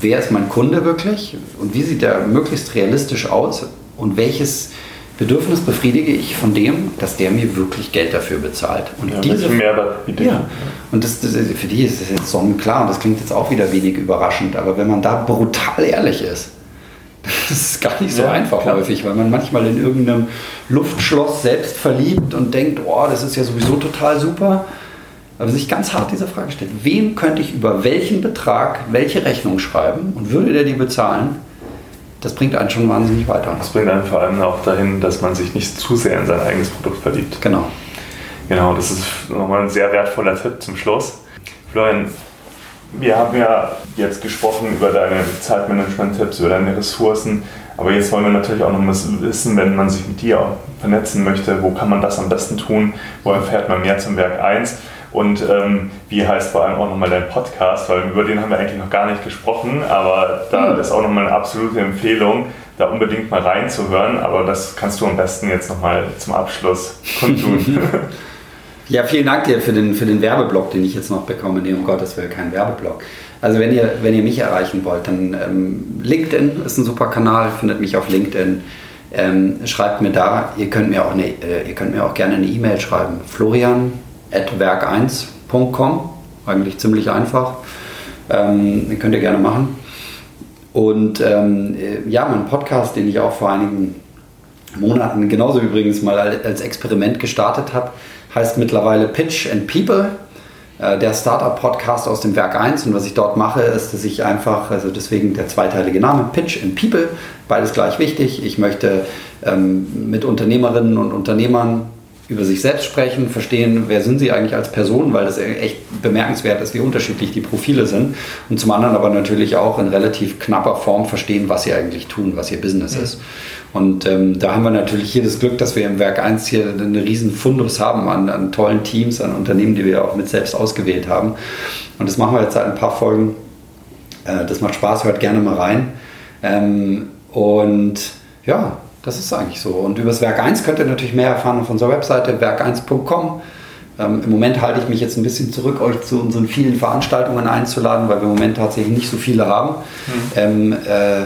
wer ist mein Kunde wirklich und wie sieht der möglichst realistisch aus? Und welches Bedürfnis befriedige ich von dem, dass der mir wirklich Geld dafür bezahlt. Und ja, diese Mehrwert. Ja, und das, das, für die ist das jetzt sonnenklar und das klingt jetzt auch wieder wenig überraschend, aber wenn man da brutal ehrlich ist, das ist gar nicht so ja, einfach klar. häufig, weil man manchmal in irgendeinem Luftschloss selbst verliebt und denkt, oh, das ist ja sowieso total super. Aber sich ganz hart diese Frage stellt, wem könnte ich über welchen Betrag welche Rechnung schreiben und würde der die bezahlen? Das bringt einen schon wahnsinnig weiter. Das bringt einen vor allem auch dahin, dass man sich nicht zu sehr in sein eigenes Produkt verliebt. Genau. Genau, das ist nochmal ein sehr wertvoller Tipp zum Schluss. Florian, wir haben ja jetzt gesprochen über deine Zeitmanagement-Tipps, über deine Ressourcen, aber jetzt wollen wir natürlich auch noch mal wissen, wenn man sich mit dir vernetzen möchte, wo kann man das am besten tun, wo erfährt man mehr zum Werk 1 und ähm, wie heißt vor allem auch nochmal dein Podcast, weil über den haben wir eigentlich noch gar nicht gesprochen, aber da mhm. ist auch nochmal eine absolute Empfehlung, da unbedingt mal reinzuhören, aber das kannst du am besten jetzt nochmal zum Abschluss kundtun. ja, vielen Dank dir für den, für den Werbeblock, den ich jetzt noch bekomme. Nee, um Gottes Willen, kein Werbeblock. Also wenn ihr, wenn ihr mich erreichen wollt, dann ähm, LinkedIn ist ein super Kanal, findet mich auf LinkedIn. Ähm, schreibt mir da, ihr könnt mir auch, eine, äh, ihr könnt mir auch gerne eine E-Mail schreiben. Florian werk1.com. Eigentlich ziemlich einfach. Ähm, könnt ihr gerne machen. Und ähm, ja, mein Podcast, den ich auch vor einigen Monaten genauso übrigens mal als Experiment gestartet habe, heißt mittlerweile Pitch and People. Äh, der Startup-Podcast aus dem Werk 1 und was ich dort mache, ist, dass ich einfach, also deswegen der zweiteilige Name, Pitch and People, beides gleich wichtig. Ich möchte ähm, mit Unternehmerinnen und Unternehmern über sich selbst sprechen, verstehen, wer sind sie eigentlich als Person, weil das echt bemerkenswert ist, wie unterschiedlich die Profile sind. Und zum anderen aber natürlich auch in relativ knapper Form verstehen, was sie eigentlich tun, was ihr Business mhm. ist. Und ähm, da haben wir natürlich hier das Glück, dass wir im Werk 1 hier einen riesen Fundus haben an, an tollen Teams, an Unternehmen, die wir auch mit selbst ausgewählt haben. Und das machen wir jetzt seit ein paar Folgen. Äh, das macht Spaß, hört gerne mal rein. Ähm, und ja, das ist eigentlich so. Und über das Werk 1 könnt ihr natürlich mehr erfahren auf unserer Webseite werk1.com. Ähm, Im Moment halte ich mich jetzt ein bisschen zurück, euch zu unseren vielen Veranstaltungen einzuladen, weil wir im Moment tatsächlich nicht so viele haben. Mhm. Ähm, äh,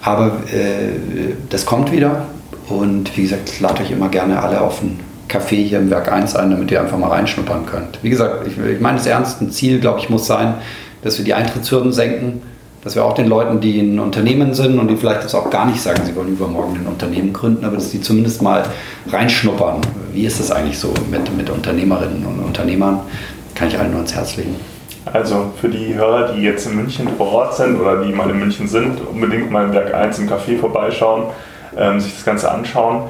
aber äh, das kommt wieder. Und wie gesagt, ich lade euch immer gerne alle auf einen Café hier im Werk 1 ein, damit ihr einfach mal reinschnuppern könnt. Wie gesagt, ich, ich meine, das ernste Ziel, glaube ich, muss sein, dass wir die Eintrittshürden senken dass wir auch den Leuten, die in Unternehmen sind und die vielleicht jetzt auch gar nicht sagen, sie wollen übermorgen ein Unternehmen gründen, aber dass die zumindest mal reinschnuppern. Wie ist das eigentlich so mit, mit Unternehmerinnen und Unternehmern? Kann ich allen nur ans Herz legen. Also für die Hörer, die jetzt in München vor Ort sind oder die mal in München sind, unbedingt mal im Werk 1 im Café vorbeischauen, ähm, sich das Ganze anschauen.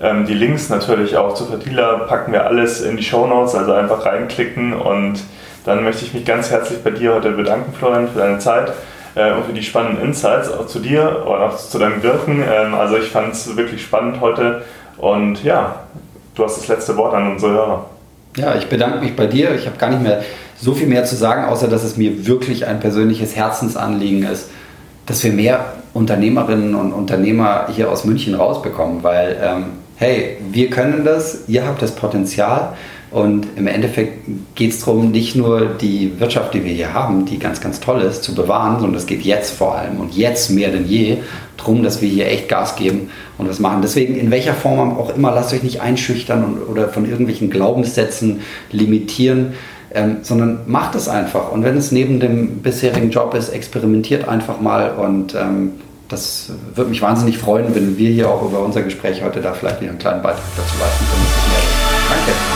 Ähm, die Links natürlich auch zu Fertila packen wir alles in die Show Notes, also einfach reinklicken und dann möchte ich mich ganz herzlich bei dir heute bedanken, Florian, für deine Zeit äh, und für die spannenden Insights auch zu dir und auch zu deinem Wirken. Ähm, also ich fand es wirklich spannend heute und ja, du hast das letzte Wort an unsere Hörer. Ja, ich bedanke mich bei dir. Ich habe gar nicht mehr so viel mehr zu sagen, außer dass es mir wirklich ein persönliches Herzensanliegen ist, dass wir mehr Unternehmerinnen und Unternehmer hier aus München rausbekommen, weil ähm, hey, wir können das, ihr habt das Potenzial und im Endeffekt geht es darum, nicht nur die Wirtschaft, die wir hier haben, die ganz, ganz toll ist, zu bewahren, sondern es geht jetzt vor allem und jetzt mehr denn je darum, dass wir hier echt Gas geben und was machen. Deswegen, in welcher Form auch immer, lasst euch nicht einschüchtern und, oder von irgendwelchen Glaubenssätzen limitieren. Ähm, sondern macht es einfach. Und wenn es neben dem bisherigen Job ist, experimentiert einfach mal und ähm, das würde mich wahnsinnig freuen, wenn wir hier auch über unser Gespräch heute da vielleicht wieder einen kleinen Beitrag dazu leisten können. Danke.